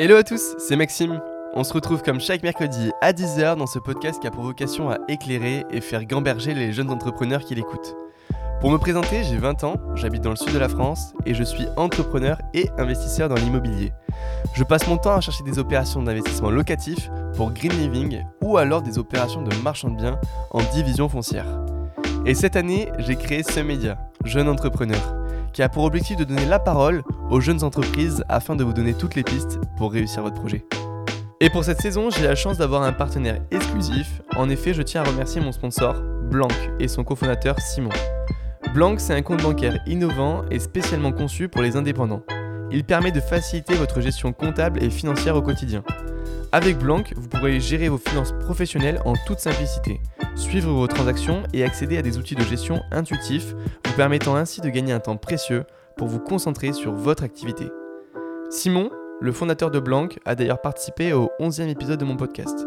Hello à tous, c'est Maxime. On se retrouve comme chaque mercredi à 10h dans ce podcast qui a pour vocation à éclairer et faire gamberger les jeunes entrepreneurs qui l'écoutent. Pour me présenter, j'ai 20 ans, j'habite dans le sud de la France et je suis entrepreneur et investisseur dans l'immobilier. Je passe mon temps à chercher des opérations d'investissement locatif pour Green Living ou alors des opérations de marchand de biens en division foncière. Et cette année, j'ai créé ce média, Jeune Entrepreneur, qui a pour objectif de donner la parole aux jeunes entreprises afin de vous donner toutes les pistes pour réussir votre projet. Et pour cette saison, j'ai la chance d'avoir un partenaire exclusif. En effet, je tiens à remercier mon sponsor, Blanc, et son cofondateur, Simon. Blanc, c'est un compte bancaire innovant et spécialement conçu pour les indépendants. Il permet de faciliter votre gestion comptable et financière au quotidien. Avec Blanc, vous pourrez gérer vos finances professionnelles en toute simplicité, suivre vos transactions et accéder à des outils de gestion intuitifs, vous permettant ainsi de gagner un temps précieux pour vous concentrer sur votre activité. Simon, le fondateur de Blanc, a d'ailleurs participé au 11e épisode de mon podcast.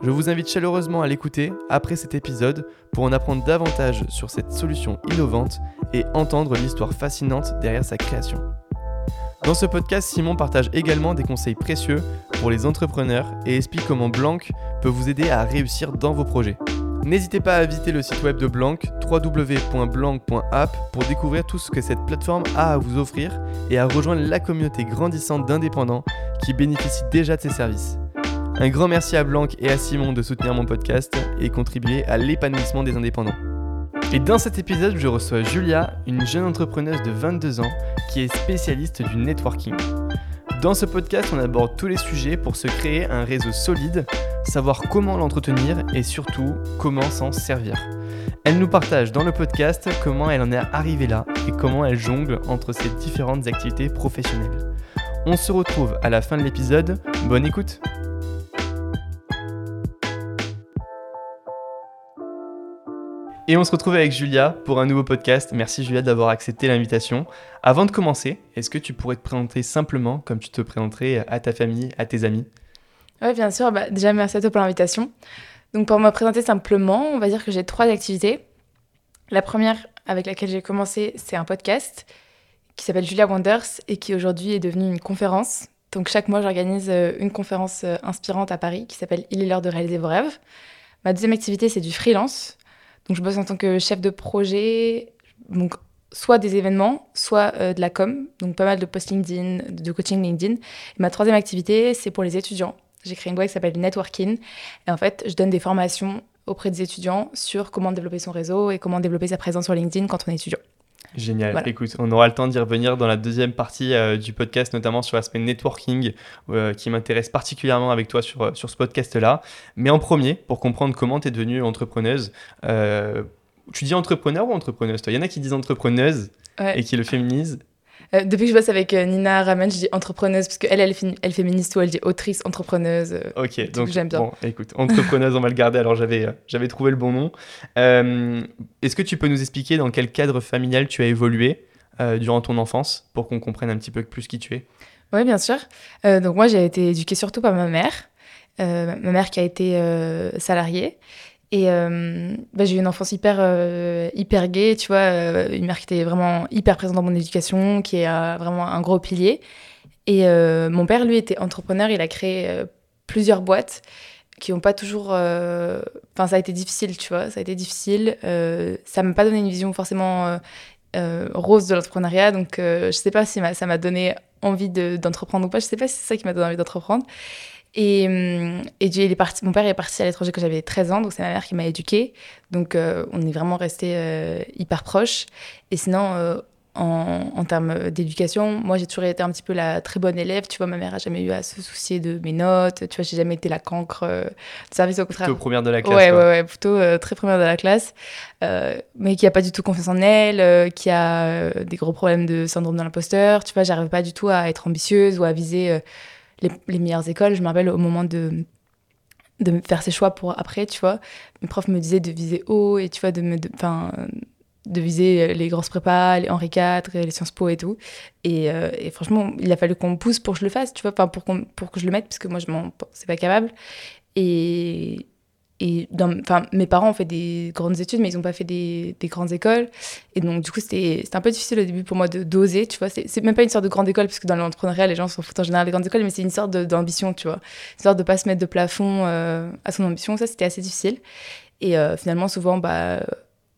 Je vous invite chaleureusement à l'écouter après cet épisode pour en apprendre davantage sur cette solution innovante et entendre l'histoire fascinante derrière sa création. Dans ce podcast, Simon partage également des conseils précieux pour les entrepreneurs et explique comment Blanc peut vous aider à réussir dans vos projets. N'hésitez pas à visiter le site web de Blanc, www.blanc.app, pour découvrir tout ce que cette plateforme a à vous offrir et à rejoindre la communauté grandissante d'indépendants qui bénéficient déjà de ses services. Un grand merci à Blanc et à Simon de soutenir mon podcast et contribuer à l'épanouissement des indépendants. Et dans cet épisode, je reçois Julia, une jeune entrepreneuse de 22 ans qui est spécialiste du networking. Dans ce podcast, on aborde tous les sujets pour se créer un réseau solide, savoir comment l'entretenir et surtout comment s'en servir. Elle nous partage dans le podcast comment elle en est arrivée là et comment elle jongle entre ses différentes activités professionnelles. On se retrouve à la fin de l'épisode. Bonne écoute Et on se retrouve avec Julia pour un nouveau podcast. Merci Julia d'avoir accepté l'invitation. Avant de commencer, est-ce que tu pourrais te présenter simplement comme tu te présenterais à ta famille, à tes amis? Oui, bien sûr. Bah, déjà, merci à toi pour l'invitation. Donc, pour me présenter simplement, on va dire que j'ai trois activités. La première avec laquelle j'ai commencé, c'est un podcast qui s'appelle Julia Wonders et qui aujourd'hui est devenu une conférence. Donc, chaque mois, j'organise euh, une conférence euh, inspirante à Paris qui s'appelle Il est l'heure de réaliser vos rêves. Ma deuxième activité, c'est du freelance. Donc, je bosse en tant que chef de projet, donc soit des événements, soit euh, de la com, donc pas mal de post LinkedIn, de coaching LinkedIn. Ma troisième activité, c'est pour les étudiants. J'ai créé une boîte qui s'appelle Networking. Et en fait, je donne des formations auprès des étudiants sur comment développer son réseau et comment développer sa présence sur LinkedIn quand on est étudiant. Génial. Écoute, on aura le temps d'y revenir dans la deuxième partie euh, du podcast, notamment sur l'aspect networking, euh, qui m'intéresse particulièrement avec toi sur, sur ce podcast-là. Mais en premier, pour comprendre comment tu es devenue entrepreneuse, euh, tu dis entrepreneur ou entrepreneuse Toi, il y en a qui disent entrepreneuse et qui le féminisent. Euh, depuis que je bosse avec euh, Nina Ramen, je dis entrepreneuse parce qu'elle, elle, elle, féministe ou elle dit autrice, entrepreneuse. Euh, ok, donc j'aime bien. Bon, écoute, entrepreneuse, on va le garder. Alors j'avais, j'avais trouvé le bon nom. est-ce que tu peux nous expliquer dans quel cadre familial tu as évolué durant ton enfance pour qu'on comprenne un petit peu plus qui tu es? Oui, bien sûr. donc moi, j'ai été éduquée surtout par ma mère. ma mère qui a été salariée et euh, bah, j'ai eu une enfance hyper, euh, hyper gay, tu vois, euh, une mère qui était vraiment hyper présente dans mon éducation, qui est vraiment un gros pilier. Et mon père, lui, était entrepreneur, il a créé plusieurs boîtes qui n'ont pas toujours... Enfin, ça a été difficile, tu vois, ça a été difficile. ça m'a pas donné une vision forcément rose de l'entrepreneuriat, donc je sais pas si ça m'a donné envie d'entreprendre ou pas, je sais pas si c'est ça qui m'a donné envie d'entreprendre. Et, est parti, mon père est parti à l'étranger quand j'avais 13 ans, donc c'est ma mère qui m'a éduquée. Donc euh, on est vraiment resté euh, hyper proches. Et sinon, euh, en, en, termes d'éducation, moi j'ai toujours été un petit peu la très bonne élève. Tu vois, ma mère a jamais eu à se soucier de mes notes. Tu vois, j'ai jamais été la cancre de service au contraire. Plutôt première de la classe. Ouais, ouais, ouais, plutôt très première de la classe. mais qui a pas du tout confiance en elle, qui a des gros problèmes de syndrome de l'imposteur. Tu vois, j'arrive pas du tout à être ambitieuse ou à viser les, meilleures écoles. Je me rappelle au moment de de faire ses choix pour après, tu vois. Mes profs me disaient de viser haut et tu vois, de me, enfin, de, viser les grosses prépas, les Henri IV, les Sciences Po et tout. Et, euh, et franchement, il a fallu qu'on me pousse pour que je le fasse, tu vois, enfin, pour, pour que je le mette, parce que moi, je m'en c'est pas capable. Et, et enfin, mes parents ont fait des grandes études, mais ils n'ont pas fait des, des, grandes écoles. Et donc, du coup, c'était un peu difficile au début pour moi de d'oser, tu vois. C'est même pas une sorte de grande école, parce que dans l'entrepreneuriat, les gens s'en foutent en général des grandes écoles, mais c'est une sorte d'ambition, tu vois. Une sorte de pas se mettre de plafond euh, à son ambition. Ça, c'était assez difficile. Et euh, finalement, souvent, bah,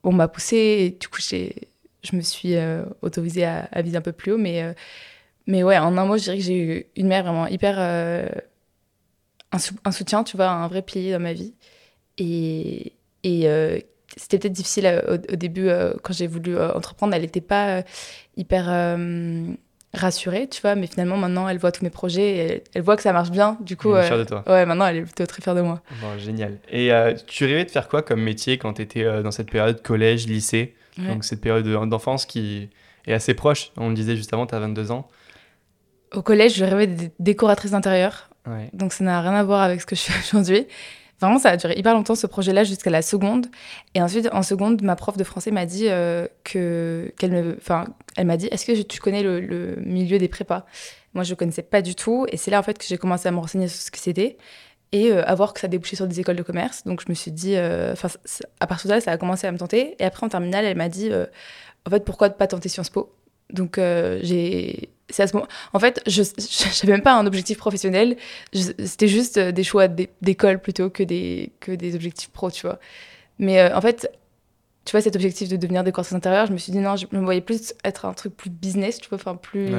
on m'a poussé. Et du coup, je me suis euh, autorisée à, viser un peu plus haut. Mais, mais ouais, en un mot, je dirais que j'ai eu une mère vraiment hyper. Un, un, soutien, tu vois, un vrai pilier dans ma vie. Et, et euh, c'était peut-être difficile euh, au, début, euh, quand j'ai voulu entreprendre, elle n'était pas hyper rassurée, tu vois, mais finalement, maintenant, elle voit tous mes projets, elle, voit que ça marche bien. Du coup, elle est fière de toi. Ouais, maintenant, elle est plutôt très fière de moi. Bon, génial. Et tu rêvais de faire quoi comme métier quand tu étais dans cette période collège, lycée? Donc, cette période d'enfance qui est assez proche. On le disait juste avant, tu as 22 ans. Au collège, je rêvais de décoratrice d'intérieur. Donc, ça n'a rien à voir avec ce que je fais aujourd'hui. Vraiment, ça a duré hyper longtemps ce projet-là jusqu'à la seconde. Et ensuite, en seconde, ma prof de français m'a dit euh, que qu'elle m'a dit, est-ce que tu connais le, milieu des prépas? Moi, je connaissais pas du tout. Et c'est là en fait que j'ai commencé à me renseigner sur ce que c'était et euh, à voir que ça débouchait sur des écoles de commerce. Donc je me suis dit, euh, enfin, à partir de là, ça a commencé à me tenter. Et après en terminale, elle m'a dit, en fait, pourquoi pas tenter Sciences Po? Donc j'ai c'est à ce moment. En fait, je n'avais même pas un objectif professionnel. C'était juste euh, des choix d'école plutôt que des, que des objectifs pro, tu vois. Mais euh, en fait, tu vois, cet objectif de devenir décoratrice intérieure, je me suis dit non, je me voyais plus être un truc plus business, tu vois, enfin plus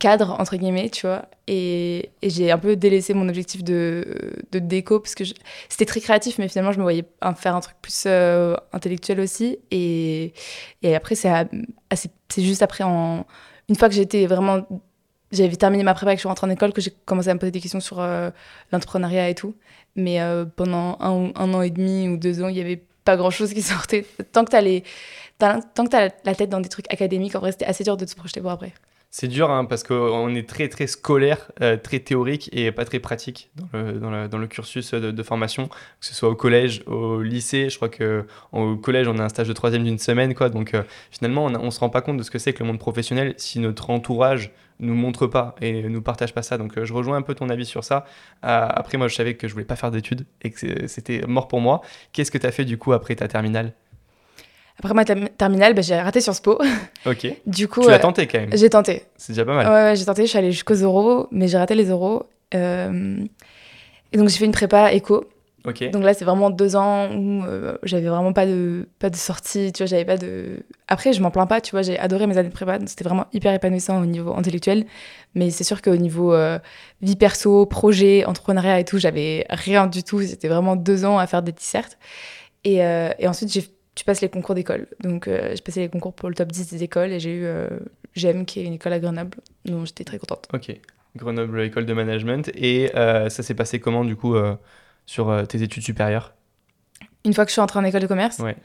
cadre, entre guillemets, tu vois. Et, et j'ai un peu délaissé mon objectif de, de déco parce que c'était très créatif, mais finalement, je me voyais faire un truc plus euh, intellectuel aussi. Et, et après, c'est juste après en une fois que j'étais vraiment j'avais terminé ma prépa et que je suis rentrée en école que j'ai commencé à me poser des questions sur euh, l'entrepreneuriat et tout. Mais euh, pendant un, an et demi ou deux ans, il n'y avait pas grand-chose qui sortait. Tant que tu as, tant que as la tête dans des trucs académiques, en vrai, c'était assez dur de se projeter pour après. C'est dur hein, parce qu'on est très très scolaire, euh, très théorique et pas très pratique dans le, dans le, dans le cursus de, formation, que ce soit au collège, au lycée. Je crois qu'au collège, on a un stage de troisième d'une semaine. Quoi, donc euh, finalement, on ne se rend pas compte de ce que c'est que le monde professionnel si notre entourage nous montre pas et nous partage pas ça. Donc euh, je rejoins un peu ton avis sur ça. après, moi, je savais que je voulais pas faire d'études et que c'était mort pour moi. Qu'est-ce que tu as fait du coup après ta terminale? Après ma terminale, bah, j'ai raté Sciences Po. Ok. du coup, tu l'as tenté quand même. J'ai tenté. C'est déjà pas mal. Ouais, j'ai tenté. Je suis allée jusqu'aux euros, mais j'ai raté les euros. Euh, et donc j'ai fait une prépa éco. Ok. Donc là, c'est vraiment deux ans où euh, j'avais vraiment pas de pas de sortie. Tu vois, j'avais pas de. Après, je m'en plains pas. Tu vois, j'ai adoré mes années de prépa. C'était vraiment hyper épanouissant au niveau intellectuel. Mais c'est sûr qu'au niveau euh, vie perso, projet, entrepreneuriat et tout, j'avais rien du tout. C'était vraiment deux ans à faire des dissertes. Et, et ensuite, j'ai tu passes les concours d'école. Donc, euh, j'ai passé les concours pour le top 10 des écoles et j'ai eu euh, GEM, qui est une école à Grenoble. Donc, j'étais très contente. Ok. Grenoble, école de management. Et euh, ça s'est passé comment, du coup, sur tes études supérieures? Une fois que je suis entrée en école de commerce? Ouais.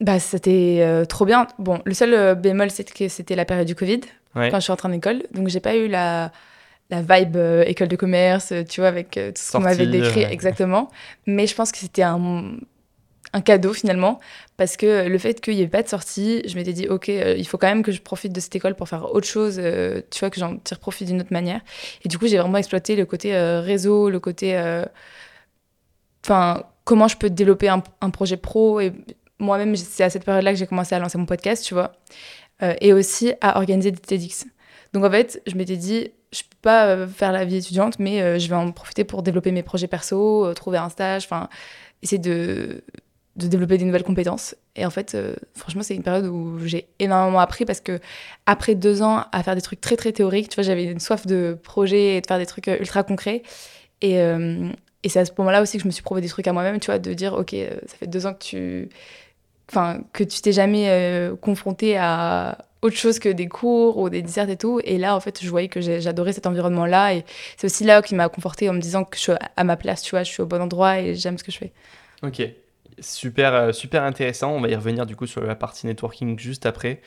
Bah, c'était trop bien. Bon, le seul bémol, c'était que c'était la période du Covid, quand je suis entrée en école. Donc, j'ai pas eu la la vibe école de commerce, tu vois, avec tout ce qu'on m'avait décrit exactement. Mais je pense que c'était un, un cadeau finalement, parce que le fait qu'il n'y ait pas de sortie, je m'étais dit, ok, euh, il faut quand même que je profite de cette école pour faire autre chose, euh, tu vois, que j'en tire profit d'une autre manière. Et du coup, j'ai vraiment exploité le côté euh, réseau, le côté... Enfin, comment je peux développer un, projet pro. Et moi-même, c'est à cette période-là que j'ai commencé à lancer mon podcast, tu vois. et aussi à organiser des TEDx. Donc en fait, je m'étais dit, je peux pas faire la vie étudiante, mais je vais en profiter pour développer mes projets perso, trouver un stage, enfin, essayer de de développer des nouvelles compétences. Et en fait, euh, franchement, c'est une période où j'ai énormément appris parce que après deux ans à faire des trucs très très théoriques, tu vois, j'avais une soif de projet et de faire des trucs euh, ultra concrets. Et, euh, et c'est à ce moment-là aussi que je me suis prouvé des trucs à moi-même, tu vois, de dire, ok, ça fait deux ans que tu, enfin, que tu t'es jamais confronté à autre chose que des cours ou des desserts et tout. Et là, en fait, je voyais que j'adorais cet environnement-là. Et c'est aussi là qui m'a conforté en me disant que je suis à ma place, tu vois, je suis au bon endroit et j'aime ce que je fais. Ok. Super, euh, super intéressant. On va y revenir du coup sur la partie networking juste après.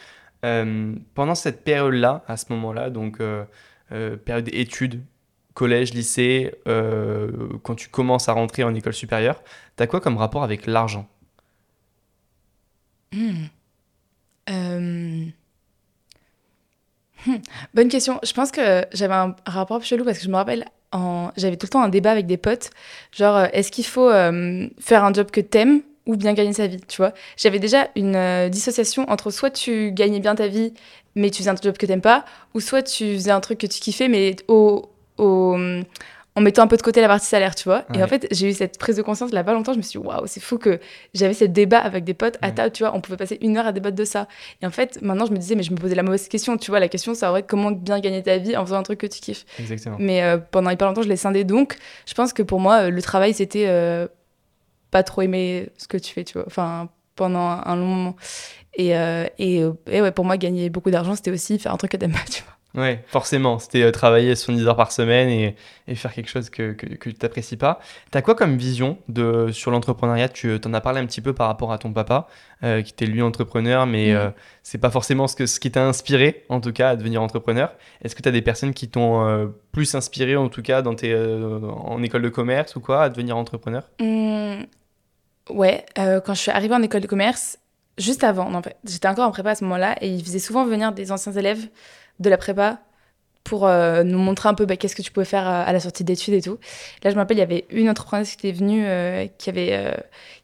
Euh, pendant cette période-là, à ce moment-là, donc euh, période études, collège, lycée, quand tu commences à rentrer en école supérieure, tu as quoi comme rapport avec l'argent? Hmm. Hmm. Bonne question. Je pense que j'avais un rapport chelou parce que je me rappelle j'avais tout le temps un débat avec des potes, genre euh, est-ce qu'il faut euh, faire un job que t'aimes ou bien gagner sa vie, tu vois? J'avais déjà une euh, dissociation entre soit tu gagnais bien ta vie mais tu faisais un job que t'aimes pas, ou soit tu faisais un truc que tu kiffais mais au en mettant un peu de côté la partie salaire, tu vois. Et en fait, j'ai eu cette prise de conscience là pas longtemps. Je me suis dit, waouh, c'est fou que j'avais ce débat avec des potes à table, tu vois. On pouvait passer une heure à débattre de ça. Et en fait, maintenant, je me disais, mais je me posais la mauvaise question, tu vois. La question, ça aurait comment bien gagner ta vie en faisant un truc que tu kiffes. Exactement. Mais euh, pendant hyper longtemps, je l'ai scindé. Donc, je pense que pour moi, euh, le travail, c'était euh, pas trop aimer ce que tu fais, tu vois. Enfin, pendant un long moment. Et, et, et ouais, pour moi, gagner beaucoup d'argent, c'était aussi faire un truc que t'aimes pas, tu vois. Ouais, forcément. C'était euh, travailler 70 heures par semaine et, et faire quelque chose que, que, que tu n'apprécies pas. Tu as quoi comme vision de, sur l'entrepreneuriat? Tu en as parlé un petit peu par rapport à ton papa, euh, qui était lui entrepreneur, mais mm. euh, c'est pas forcément ce, que, ce qui t'a inspiré, en tout cas, à devenir entrepreneur. Est-ce que tu as des personnes qui t'ont plus inspiré, en tout cas, dans tes, en école de commerce ou quoi, à devenir entrepreneur? Mmh, Ouais, quand je suis arrivée en école de commerce, juste avant, en fait, j'étais encore en prépa à ce moment-là, et ils faisaient souvent venir des anciens élèves de la prépa pour euh, nous montrer un peu bah, qu'est-ce que tu pouvais faire euh, à la sortie d'études et tout. Là, je me rappelle, il y avait une entrepreneuse qui était venue, euh, qui avait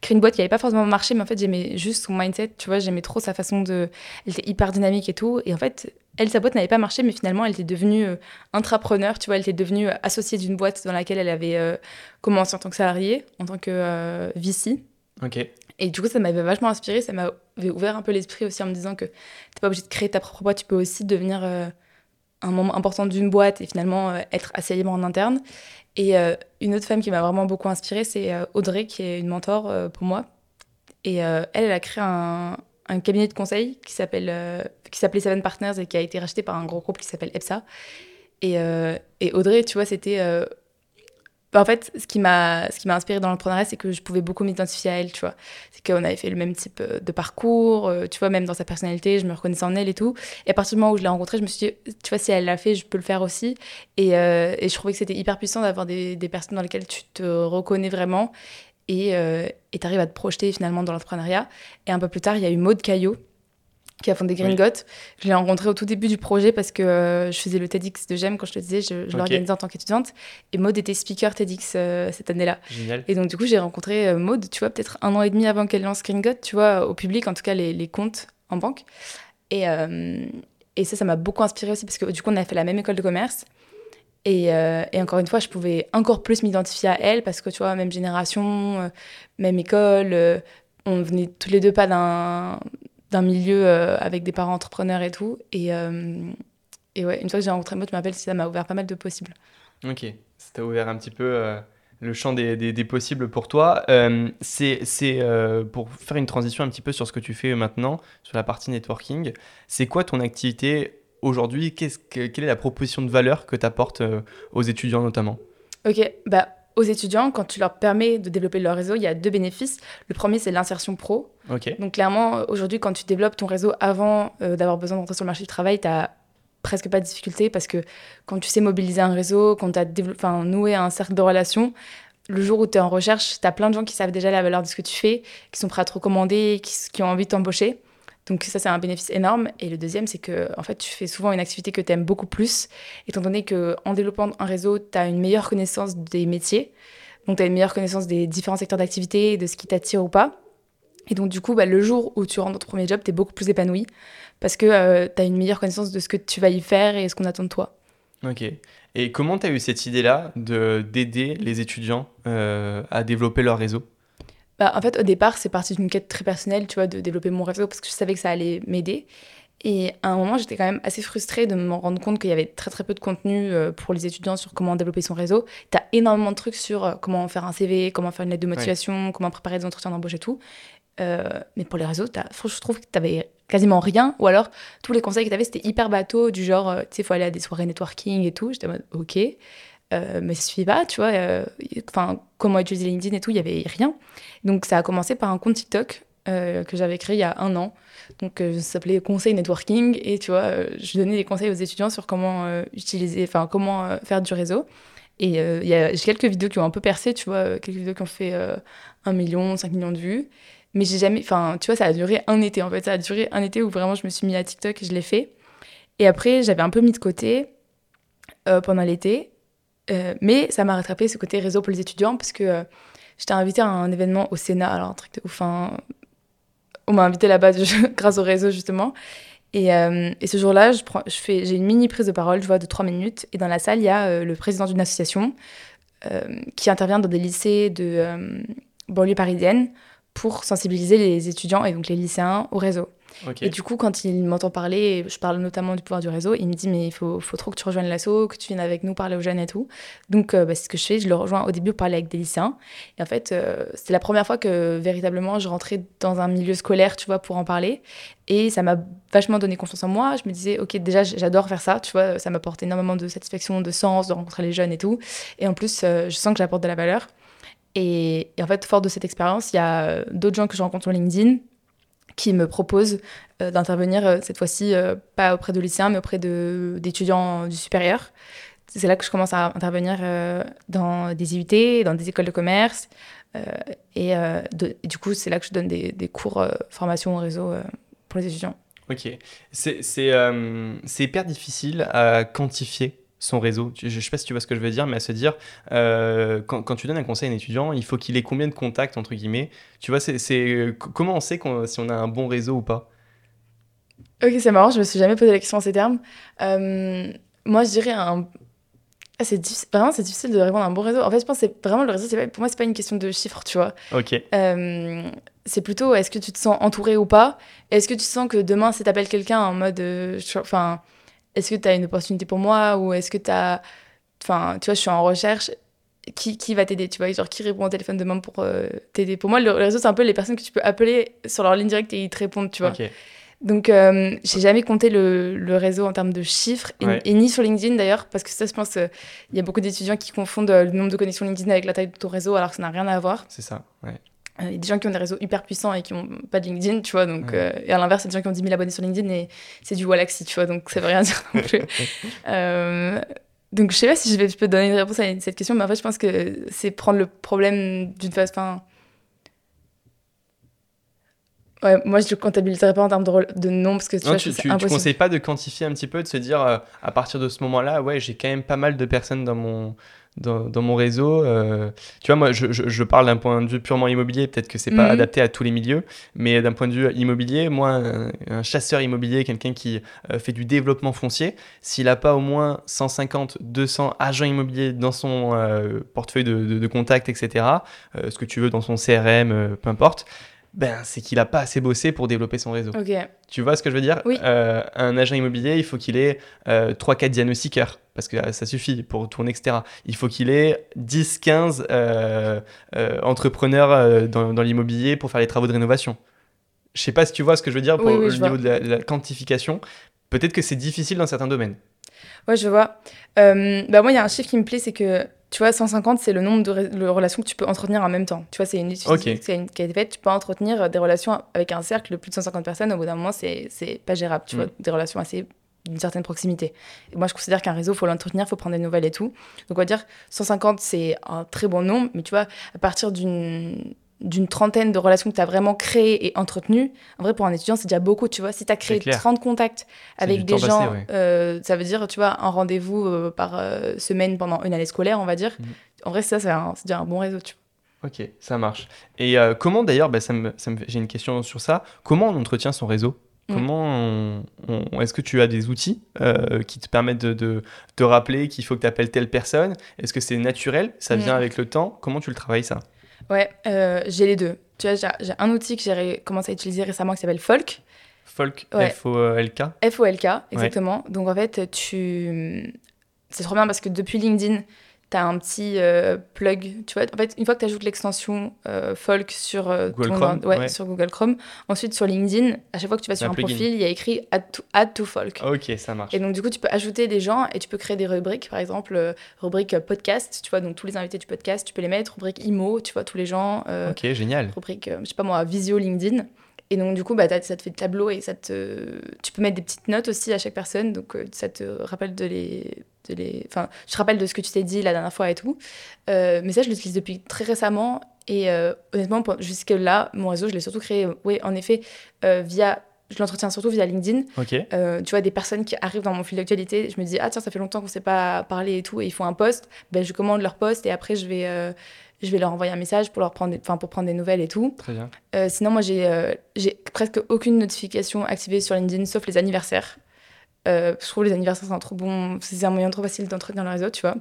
créé une boîte qui n'avait pas forcément marché, mais en fait, j'aimais juste son mindset, tu vois, j'aimais trop sa façon de... Elle était hyper dynamique et tout, et en fait, elle, sa boîte n'avait pas marché, mais finalement, elle était devenue intrapreneur, tu vois, elle était devenue associée d'une boîte dans laquelle elle avait commencé en tant que salariée, en tant que VC. Ok. Et du coup, ça m'avait vachement inspiré, ça m'avait ouvert un peu l'esprit aussi en me disant que tu n'es pas obligé de créer ta propre boîte, tu peux aussi devenir euh, un moment important d'une boîte et finalement euh, être assez libre en interne. Et euh, une autre femme qui m'a vraiment beaucoup inspirée, c'est Audrey, qui est une mentor pour moi. Et elle, elle a créé un, un cabinet de conseil qui s'appelle qui s'appelait Seven Partners et qui a été racheté par un gros groupe qui s'appelle EPSA. Et, et, Audrey, tu vois, c'était en fait, ce qui m'a ce qui m'a inspiré dans l'entrepreneuriat, c'est que je pouvais beaucoup m'identifier à elle, tu vois. C'est qu'on avait fait le même type euh, de parcours, euh, tu vois, même dans sa personnalité, je me reconnaissais en elle et tout. Et à partir du moment où je l'ai rencontrée, je me suis dit, tu vois, si elle l'a fait, je peux le faire aussi. Et, euh, et je trouvais que c'était hyper puissant d'avoir des, des, personnes dans lesquelles tu te reconnais vraiment et tu arrives à te projeter finalement dans l'entrepreneuriat. Et un peu plus tard, il y a eu Maude Caillot qui a fondé Green Got. Je l'ai rencontré au tout début du projet parce que euh, je faisais le TEDx de GEM, quand je te disais, je, l'organisais en tant qu'étudiante. Et Maud était speaker TEDx euh, cette année-là. Et donc, du coup, j'ai rencontré euh, Maud, tu vois, peut-être un an et demi avant qu'elle lance Green Got, tu vois, au public, en tout cas, les, les comptes en banque. Et, et ça, ça m'a beaucoup inspiré aussi parce que du coup, on a fait la même école de commerce. Et, et, encore une fois, je pouvais encore plus m'identifier à elle parce que, tu vois, même génération, même école, on venait tous les deux pas d'un d'un milieu euh, avec des parents entrepreneurs et tout. Et, euh, et ouais, une fois que j'ai rencontré Maud, je m'appelle, ça m'a ouvert pas mal de possibles. Ok, ça t'a ouvert un petit peu euh, le champ des, des, possibles pour toi. c'est pour faire une transition un petit peu sur ce que tu fais maintenant, sur la partie networking. C'est quoi ton activité aujourd'hui? Qu'est-ce que, Quelle est la proposition de valeur que tu apportes aux étudiants notamment? Ok, bah aux étudiants, quand tu leur permets de développer leur réseau, il y a deux bénéfices. Le premier, c'est l'insertion pro. Donc clairement, aujourd'hui, quand tu développes ton réseau avant euh, d'avoir besoin d'entrer sur le marché du travail, tu n'as presque pas de difficulté parce que quand tu sais mobiliser un réseau, quand tu as noué un cercle de relations, le jour où tu es en recherche, tu as plein de gens qui savent déjà la valeur de ce que tu fais, qui sont prêts à te recommander, qui, qui ont envie de t'embaucher. Donc ça, c'est un bénéfice énorme. Et le deuxième, c'est que en fait, tu fais souvent une activité que tu aimes beaucoup plus, étant donné qu'en développant un réseau, tu as une meilleure connaissance des métiers. Donc tu as une meilleure connaissance des différents secteurs d'activité, de ce qui t'attire ou pas. Et donc du coup, bah, le jour où tu rentres dans ton premier job, tu es beaucoup plus épanoui parce que euh, tu as une meilleure connaissance de ce que tu vas y faire et ce qu'on attend de toi. Ok. Et comment tu as eu cette idée-là d'aider les étudiants euh, à développer leur réseau? Bah, en fait, au départ, c'est parti d'une quête très personnelle, tu vois, de développer mon réseau parce que je savais que ça allait m'aider. Et à un moment, j'étais quand même assez frustrée de me rendre compte qu'il y avait très très peu de contenu euh, pour les étudiants sur comment développer son réseau. Tu as énormément de trucs sur euh, comment faire un CV, comment faire une lettre de motivation, comment préparer des entretiens d'embauche et tout. Euh, mais pour les réseaux, je trouve que tu avais quasiment rien. Ou alors, tous les conseils que tu avais, c'était hyper bateau, du genre, tu sais, il faut aller à des soirées networking et tout. J'étais en mode, ok. Euh, ça suffit pas, tu vois. Euh, enfin, comment utiliser LinkedIn et tout, il y avait rien. Donc ça a commencé par un compte TikTok euh, que j'avais créé il y a un an. Donc ça s'appelait Conseil Networking et tu vois, je donnais des conseils aux étudiants sur comment utiliser, enfin comment faire du réseau. Et il y a quelques vidéos qui ont un peu percé, tu vois, quelques vidéos qui ont fait 1 million, 5 millions de vues. Mais j'ai jamais, enfin, tu vois, ça a duré un été en fait. Ça a duré un été où vraiment je me suis mis à TikTok et je l'ai fait. Et après, j'avais un peu mis de côté pendant l'été. Mais ça m'a rattrapé ce côté réseau pour les étudiants parce que j'étais invitée à un événement au Sénat, alors un truc de ouf. hein. On m'a invitée là-bas grâce au réseau justement. Et, euh, et ce jour-là, je je j'ai une mini prise de parole, je vois, de trois minutes. Et dans la salle, il y a euh, le président d'une association euh, qui intervient dans des lycées de euh, banlieue parisienne pour sensibiliser les étudiants et donc les lycéens au réseau. Et du coup, quand il m'entend parler, je parle notamment du pouvoir du réseau, il me dit mais il faut, trop que tu rejoignes l'asso, que tu viennes avec nous parler aux jeunes et tout. Donc euh, bah, c'est ce que je fais, je le rejoins au début pour parler avec des lycéens. Et en fait, euh, c'était la première fois que véritablement je rentrais dans un milieu scolaire, tu vois, pour en parler. Et ça m'a vachement donné confiance en moi. Je me disais, ok, déjà j'adore faire ça, tu vois, ça m'apporte énormément de satisfaction, de sens, de rencontrer les jeunes et tout. Et en plus, euh, je sens que j'apporte de la valeur. Et, et en fait, fort de cette expérience, il y a euh, d'autres gens que je rencontre sur LinkedIn qui me proposent euh, d'intervenir euh, cette fois-ci euh, pas auprès de lycéens mais auprès d'étudiants du supérieur. C'est là que je commence à intervenir dans des IUT, dans des écoles de commerce. et, du coup, c'est là que je donne des, des cours formation au réseau pour les étudiants. Ok. C'est hyper difficile à quantifier son réseau. Je ne sais pas si tu vois ce que je veux dire, mais à se dire, euh, quand, quand tu donnes un conseil à un étudiant, il faut qu'il ait combien de contacts, entre guillemets. Tu vois, c'est comment on sait si on a un bon réseau ou pas? Ok, c'est marrant, je me suis jamais posé la question en ces termes. Euh, moi, je dirais un. Ah, c'est diffi- vraiment c'est difficile de répondre à un bon réseau. En fait, je pense que c'est vraiment le réseau. pas- Pour moi, c'est pas une question de chiffres, tu vois. Ok. Euh, c'est plutôt est-ce que tu te sens entouré ou pas? Est-ce que tu sens que demain, si t'appelles quelqu'un en mode. je- Enfin, est-ce que tu as une opportunité pour moi Ou est-ce que tu as. Enfin, tu vois, je suis en recherche. Qui, qui va t'aider Tu vois, genre qui répond au téléphone demain pour euh, t'aider? Pour moi, le, le réseau, c'est un peu les personnes que tu peux appeler sur leur ligne directe et ils te répondent, tu vois. Donc, euh, j'ai jamais compté le, le réseau en termes de chiffres, et, Ouais. et ni sur LinkedIn d'ailleurs, parce que ça, je pense, euh, il y a beaucoup d'étudiants qui confondent euh, le nombre de connexions LinkedIn avec la taille de ton réseau, alors que ça n'a rien à voir. C'est ça. Ouais. Euh, Il y a des gens qui ont des réseaux hyper puissants et qui n'ont pas de LinkedIn, tu vois. Donc, euh, et à l'inverse, il y a des gens qui ont 10 000 abonnés sur LinkedIn et c'est du Wallaxy, tu vois. Donc, ça veut rien dire non plus. Euh, donc, je sais pas si je, vais, je peux te donner une réponse à cette question, mais en fait, je pense que c'est prendre le problème d'une façon. Ouais, moi, je le comptabiliserai pas en termes de, de nombre parce que tu Non, vois, tu, conseilles pas de quantifier un petit peu, de se dire euh, à partir de ce moment-là, ouais, j'ai quand même pas mal de personnes dans mon, dans, dans mon réseau. euh, tu vois, moi, je, je, je parle d'un point de vue purement immobilier, peut-être que c'est pas Mhm. adapté à tous les milieux, mais d'un point de vue immobilier, moi, un, un chasseur immobilier, quelqu'un qui euh, fait du développement foncier, s'il a pas au moins 150, 200 agents immobiliers dans son euh, portefeuille de, de, de contacts, etc., euh, ce que tu veux dans son CRM, peu importe, ben, c'est qu'il a pas assez bossé pour développer son réseau. Ok, Tu vois ce que je veux dire? Oui. Euh, Un agent immobilier, il faut qu'il ait euh, 3-4 diagnostiqueurs, parce que euh, ça suffit pour tourner, etc. Il faut qu'il ait 10-15 euh, entrepreneurs dans, dans l'immobilier pour faire les travaux de rénovation. Je sais pas si tu vois ce que je veux dire pour Oui, oui, le niveau vois. de la, quantification. Peut-être que c'est difficile dans certains domaines. ouais, je vois. Bah, moi, il y a un chiffre qui me plaît, c'est que, tu vois, 150, c'est le nombre de, relations que tu peux entretenir en même temps. Tu vois, c'est une étude qui a été faite. Tu peux entretenir des relations avec un cercle de plus de 150 personnes. Au bout d'un moment, c'est c'est pas gérable. Tu Mm. vois, des relations assez d'une certaine proximité. Et moi, je considère qu'un réseau, faut l'entretenir, faut prendre des nouvelles et tout. Donc, on va dire 150, c'est un très bon nombre, mais tu vois, à partir d'une d'une trentaine de relations que tu as vraiment créées et entretenues, en vrai, pour un étudiant, c'est déjà beaucoup, tu vois. Si tu as créé clair. 30 contacts avec des gens, passé, ouais. euh, ça veut dire, tu vois, un rendez-vous euh, par euh, semaine pendant une année scolaire, on va dire. Mhm. En vrai, ça, c'est déjà un bon réseau, tu vois. Ok, ça marche. Et comment d'ailleurs, bah, ça me, ça me fait- j'ai une question sur ça, comment on entretient son réseau? Mm. Comment est-ce que tu as des outils euh, qui te permettent de, de te rappeler qu'il faut que tu appelles telle personne? Est-ce que c'est naturel? Ça vient Mm. avec le temps? Comment tu le travailles ça? Ouais, euh, j'ai les deux. Tu vois, j'ai un outil que j'ai commencé à utiliser récemment qui s'appelle Folk. Folk, Ouais. F-O-L-K F-O-L-K, exactement. Donc en fait, tu. C'est trop bien parce que depuis LinkedIn, tu as un petit euh, plug. Tu vois, en fait, une fois que tu ajoutes l'extension euh, Folk sur, euh, Google ton Chrome, ouais, ouais. sur Google Chrome, ensuite sur LinkedIn, à chaque fois que tu vas sur Un profil, il y a écrit Add to, add to Folk. Ok, ça marche. Et donc, du coup, tu peux ajouter des gens et tu peux créer des rubriques. Par exemple, rubrique podcast, tu vois, donc tous les invités du podcast, tu peux les mettre. Rubrique IMO, tu vois, tous les gens. Ok, génial. rubrique, je sais pas moi, visio LinkedIn. Et donc, du coup, bah, ça te fait le tableau et ça te... tu peux mettre des petites notes aussi à chaque personne. Donc, euh, ça te rappelle de les. De les... Enfin, je te rappelle de ce que tu t'es dit la dernière fois et tout. Euh, mais ça, je l'utilise depuis très récemment. Et euh, honnêtement, jusque-là, mon réseau, je l'ai surtout créé, oui, en effet, euh, via je l'entretiens surtout via LinkedIn. Euh, tu vois, des personnes qui arrivent dans mon fil d'actualité, je me dis, ah tiens, ça fait longtemps qu'on ne s'est pas parlé et tout, et ils font un post, ben, je commande leur post et après, je vais, euh, je vais leur envoyer un message pour, leur prendre des, pour prendre des nouvelles et tout. Très bien. Euh, sinon, moi, j'ai euh, j'ai presque aucune notification activée sur LinkedIn, sauf les anniversaires. Euh, je trouve les anniversaires, c'est un, trop bon, c'est un moyen trop facile d'entretenir le réseau, tu vois.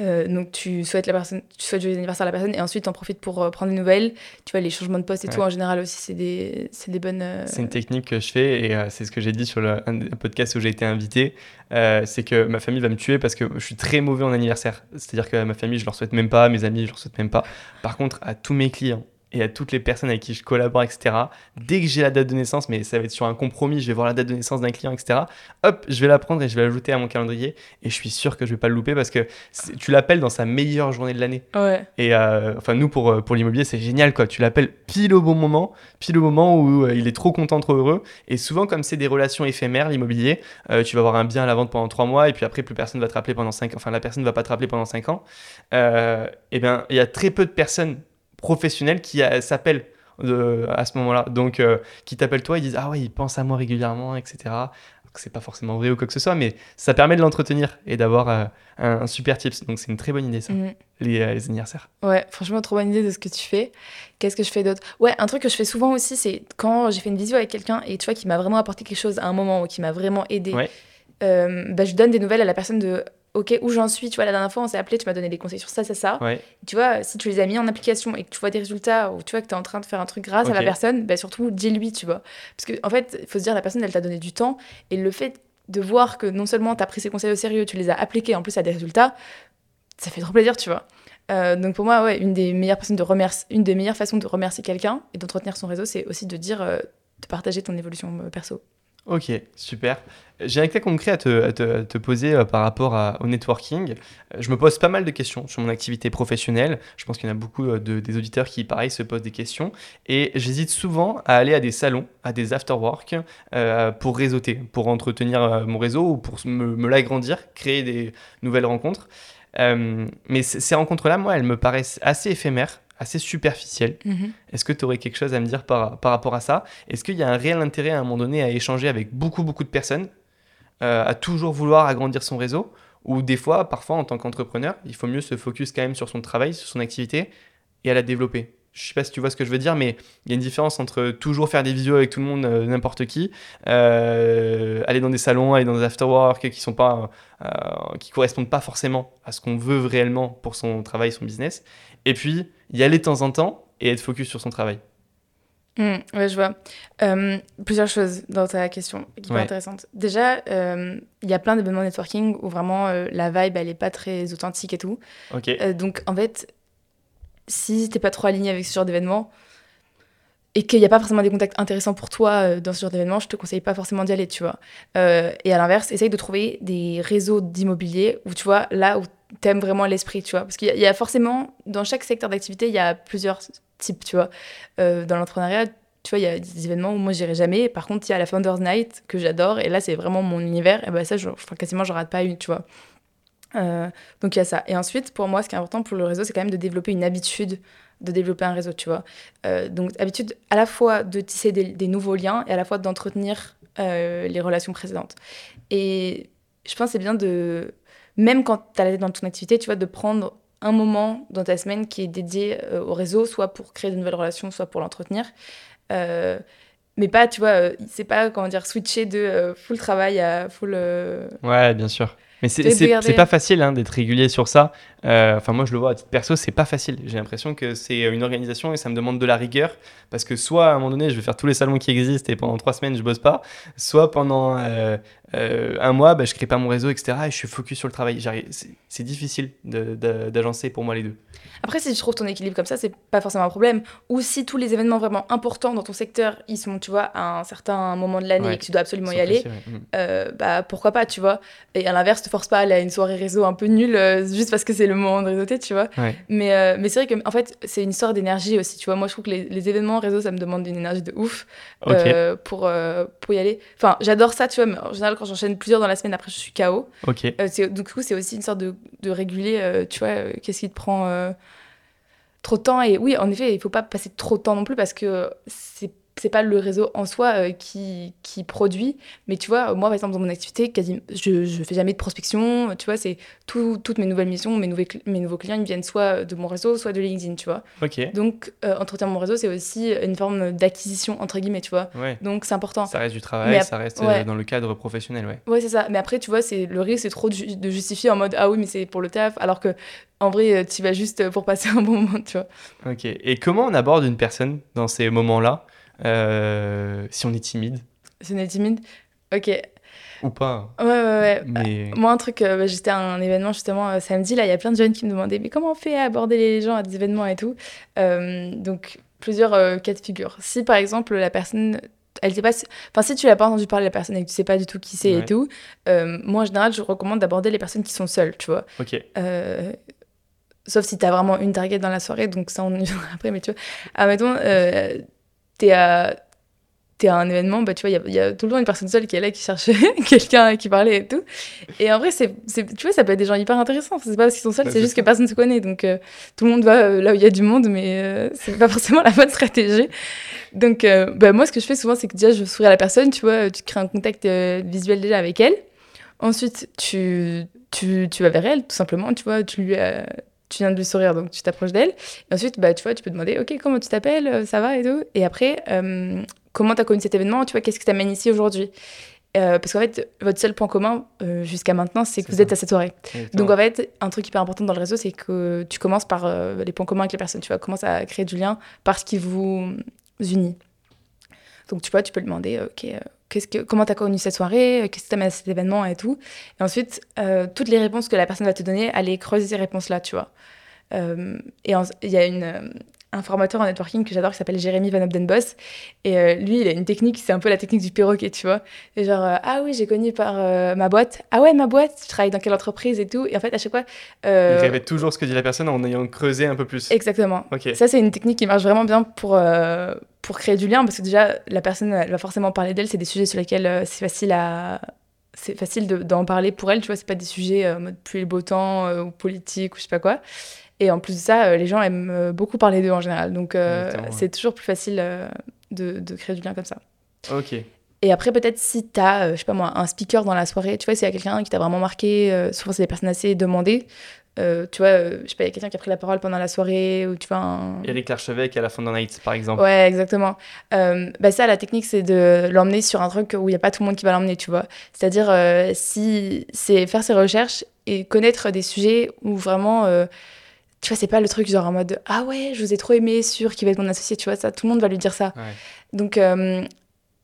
Euh, donc tu souhaites la personne, tu souhaites joyeux anniversaire à la personne et ensuite t'en profites pour euh, prendre des nouvelles. Tu vois les changements de poste et Ouais. tout en général aussi c'est des, c'est des bonnes. euh, C'est une technique que je fais et c'est ce que j'ai dit sur le, un des podcasts où j'ai été invité. C'est que ma famille va me tuer parce que je suis très mauvais en anniversaire. C'est-à-dire que ma famille, je leur souhaite même pas, mes amis, je leur souhaite même pas. Par contre, à tous mes clients et à toutes les personnes avec qui je collabore, etc., dès que j'ai la date de naissance, mais ça va être sur un compromis, je vais voir la date de naissance d'un client, etc., hop, je vais la prendre et je vais l'ajouter à mon calendrier et je suis sûr que je vais pas le louper parce que tu l'appelles dans sa meilleure journée de l'année. Ouais. Et euh, enfin, nous, pour, euh, pour l'immobilier, c'est génial, quoi. Tu l'appelles pile au bon moment, pile au moment où euh, il est trop content, trop heureux. Et souvent, comme c'est des relations éphémères, l'immobilier, euh, tu vas avoir un bien à la vente pendant trois mois, et puis après, plus personne va te rappeler pendant cinq ans. Enfin, la personne ne va pas te rappeler pendant cinq ans. Et bien, il y a très peu de personnes professionnelles qui euh, s'appellent de- à ce moment-là. Donc, euh, qui t'appellent toi, ils disent Ah ouais, il pense à moi régulièrement, etc. Donc, c'est pas forcément vrai ou quoi que ce soit, mais ça permet de l'entretenir et d'avoir euh, un, un super tips. Donc, c'est une très bonne idée, ça, Mhm. les, euh, les anniversaires. Ouais, franchement, trop bonne idée de ce que tu fais. Qu'est-ce que je fais d'autre? Ouais, un truc que je fais souvent aussi, c'est quand j'ai fait une visio avec quelqu'un et tu vois, qui m'a vraiment apporté quelque chose à un moment ou qui m'a vraiment aidé, Ouais. euh, bah, je donne des nouvelles à la personne de Ok, où j'en suis Tu vois, la dernière fois, on s'est appelé, tu m'as donné des conseils sur ça, ça, ça. Ouais. Tu vois, si tu les as mis en application et que tu vois des résultats ou tu vois que tu es en train de faire un truc grâce à la personne, bah, surtout dis-lui, tu vois. Parce qu'en en fait, il faut se dire, la personne, elle t'a donné du temps et le fait de voir que non seulement tu as pris ses conseils au sérieux, tu les as appliqués en plus à des résultats, ça fait trop plaisir, tu vois. Euh, donc pour moi, ouais, une des meilleures personnes de remercier, une des meilleures façons de remercier quelqu'un et d'entretenir son réseau, c'est aussi de dire, euh, de partager ton évolution euh, perso. Ok, super. J'ai un cas concret à te, te- te poser euh, par rapport au networking. Euh, Je me pose pas mal de questions sur mon activité professionnelle. Je pense qu'il y en a beaucoup euh, de, des auditeurs qui, pareil, se posent des questions. Et j'hésite souvent à aller à des salons, à des after-work, pour réseauter, pour entretenir mon réseau ou pour me, l'agrandir, créer des nouvelles rencontres. Mais ces rencontres-là, moi, elles me paraissent assez éphémères, assez superficielles. Est-ce que tu aurais quelque chose à me dire par, par rapport à ça? Est-ce qu'il y a un réel intérêt à un moment donné à échanger avec beaucoup, beaucoup de personnes, euh, à toujours vouloir agrandir son réseau? Ou des fois, parfois, en tant qu'entrepreneur, il faut mieux se focus quand même sur son travail, sur son activité et à la développer? Je sais pas si tu vois ce que je veux dire, mais il y a une différence entre toujours faire des visios avec tout le monde, euh, n'importe qui, euh, aller dans des salons, aller dans des afterwork qui sont pas, euh, qui correspondent pas forcément à ce qu'on veut réellement pour son travail, son business, et puis y aller de temps en temps et être focus sur son travail. Mm, ouais, je vois. Euh, plusieurs choses dans ta question qui sont Ouais. intéressantes. Déjà, euh, il y a plein d'événements networking où vraiment euh, la vibe, elle est pas très authentique et tout. Ok. Euh, donc, en fait, si t'es pas trop aligné avec ce genre d'événement et qu'il n'y a pas forcément des contacts intéressants pour toi euh, dans ce genre d'événement, je te conseille pas forcément d'y aller, tu vois. Euh, et à l'inverse, essaye de trouver des réseaux d'immobilier où, tu vois, là où t'aimes vraiment l'esprit, tu vois. Parce qu'il y, a- forcément, dans chaque secteur d'activité, il y a plusieurs types, tu vois. Euh, dans l'entrepreneuriat, tu vois, il y a des événements où moi j'irai jamais. Par contre, il y a la Founders Night que j'adore et là c'est vraiment mon univers. Et ben ça, je, enfin, quasiment, je rate pas une, tu vois. Euh, donc il y a ça. Et ensuite, pour moi, ce qui est important pour le réseau, c'est quand même de développer une habitude de développer un réseau, tu vois. Euh, donc habitude à la fois de tisser des, nouveaux liens et à la fois d'entretenir les relations précédentes. Et je pense que c'est bien de, même quand tu as la tête dans ton activité, tu vois, de prendre un moment dans ta semaine qui est dédié euh, au réseau, soit pour créer de nouvelles relations, soit pour l'entretenir. Euh, mais pas, tu vois, euh, c'est pas, comment dire, switcher de full travail à full... Ouais, bien sûr. Mais c'est pas facile hein, d'être régulier sur ça. Euh, Enfin, moi, je le vois à titre perso, c'est pas facile. J'ai l'impression que c'est une organisation et ça me demande de la rigueur. Parce que soit à un moment donné, je vais faire tous les salons qui existent et pendant trois semaines, je bosse pas. Soit pendant euh, euh, un mois, bah, je crée pas mon réseau, etc. Et je suis focus sur le travail. C'est difficile d'agencer pour moi les deux. Après, si tu trouves ton équilibre comme ça, c'est pas forcément un problème. Ou si tous les événements vraiment importants dans ton secteur, ils sont, tu vois, à un certain moment de l'année Ouais. et que tu dois absolument y aller, ouais. Mm. euh, bah pourquoi pas, tu vois. Et à l'inverse, te force pas à aller à une soirée réseau un peu nulle euh, juste parce que c'est le moment de réseauter, tu vois. Ouais. Mais, euh, mais c'est vrai que, en fait, c'est une histoire d'énergie aussi, tu vois. Moi, je trouve que les, les événements réseau, ça me demande une énergie de ouf pour, pour y aller. Enfin, j'adore ça, tu vois, mais en général, quand j'enchaîne plusieurs dans la semaine, après, je suis KO. Ok. C'est- du coup, c'est aussi une sorte de, de réguler, tu vois, qu'est-ce qui te prend trop de temps. Et oui, en effet, il faut pas passer trop de temps non plus parce que c'est c'est pas le réseau en soi euh, qui, qui produit, mais tu vois, moi par exemple dans mon activité, quasi, je, je fais jamais de prospection, tu vois, c'est tout, toutes mes nouvelles missions, mes, nouveaux mes nouveaux clients, ils viennent soit de mon réseau, soit de LinkedIn, tu vois. Donc, euh, entretenir mon réseau, c'est aussi une forme d'acquisition, entre guillemets, tu vois. Ouais. Donc, c'est important. Ça reste du travail, Mais ap- ça reste ouais. euh, dans le cadre professionnel, ouais. Ouais, c'est ça. Mais après, tu vois, c'est le risque, c'est trop de, ju- de justifier en mode ah oui, mais c'est pour le taf, alors que en vrai, tu vas juste pour passer un bon moment, tu vois. Ok. Et comment on aborde une personne dans ces moments-là? Euh, Si on est timide Si on est timide. Ok. Ouais, ou pas ouais, ouais. Mais Moi, un truc, euh, bah, j'étais à un événement justement euh, samedi, là, il y a plein de jeunes qui me demandaient, mais comment on fait à aborder les gens à des événements et tout? Donc, plusieurs cas de figure. Si par exemple, la personne. Elle pas... Enfin, si tu l'as pas entendu parler de la personne et que tu sais pas du tout qui c'est Ouais. et tout, euh, moi en général, je recommande d'aborder les personnes qui sont seules, tu vois. ok. Euh, sauf si t'as vraiment une target dans la soirée, donc ça on y après, mais tu vois. Admettons, euh, t'es à, t'es à un événement, bah tu vois, il y y a tout le temps une personne seule qui est là, qui cherche quelqu'un qui parler et tout. Et en vrai, c'est, tu vois, ça peut être des gens hyper intéressants. C'est pas parce qu'ils sont seuls, Bah, c'est juste ça. que personne se connaît. Donc euh, tout le monde va euh, là où il y a du monde, mais euh, c'est pas forcément la bonne stratégie. Donc euh, bah, moi, ce que je fais souvent, c'est que déjà, je souris à la personne, tu vois, tu crées un contact visuel déjà avec elle. Ensuite, tu, tu, tu vas vers elle, tout simplement, tu vois, tu lui tu viens de lui sourire, donc tu t'approches d'elle. Et ensuite, bah, tu vois, tu peux demander, OK, comment tu t'appelles, euh, ça va et tout. Et après, euh, comment tu as connu cet événement, tu vois, qu'est-ce qui t'amène ici aujourd'hui? Euh, Parce qu'en fait, votre seul point commun euh, jusqu'à maintenant, c'est que vous ça. êtes à cette soirée. Exactement. Donc en fait, un truc hyper important dans le réseau, c'est que tu commences par euh, les points communs avec les personnes. Tu vas commencer à créer du lien par ce qui vous unit. Donc tu vois, tu peux lui demander, ok, qu'est-ce que, comment tu as connu cette soirée, euh, qu'est-ce qui t'amène à cet événement et tout. Et ensuite, euh, toutes les réponses que la personne va te donner, aller creuser ces réponses-là, tu vois. Euh, et il y a une, un formateur en networking que j'adore qui s'appelle Jérémy Van Obdenbos. Et euh, lui, il a une technique, c'est un peu la technique du perroquet, tu vois. Et genre, euh, ah oui, j'ai connu par euh, ma boîte. Ah ouais, ma boîte, tu travailles dans quelle entreprise et tout. Et en fait, à chaque fois. Il répète toujours ce que dit la personne en ayant creusé un peu plus. Exactement. Ok. Ça, c'est une technique qui marche vraiment bien pour, pour créer du lien parce que déjà, la personne, elle va forcément parler d'elle. C'est des sujets sur lesquels c'est facile à. C'est facile de- d'en parler pour elle, tu vois, c'est pas des sujets euh, pluie et beau temps euh, ou politique ou je sais pas quoi. Et en plus de ça, euh, les gens aiment euh, beaucoup parler d'eux en général. Donc, euh, ouais. c'est toujours plus facile euh, de, de créer du lien comme ça. Ok. Et après, peut-être si tu as, je sais pas moi, un speaker dans la soirée, tu vois, s'il y a quelqu'un qui t'a vraiment marqué, euh, souvent c'est des personnes assez demandées, euh, tu vois, euh, je sais pas, il y a quelqu'un qui a pris la parole pendant la soirée, ou tu vois, un... Eric Larchevêque à la Fondant Nights, par exemple. Ouais, exactement. Euh, bah ça, la technique, c'est de l'emmener sur un truc où il n'y a pas tout le monde qui va l'emmener, tu vois. C'est-à-dire, euh, si c'est faire ses recherches et connaître des sujets où vraiment, euh, tu vois, c'est pas le truc genre en mode Ah ouais, je vous ai trop aimé sur qui va être mon associé, tu vois, ça, tout le monde va lui dire ça. Ouais. Donc, euh,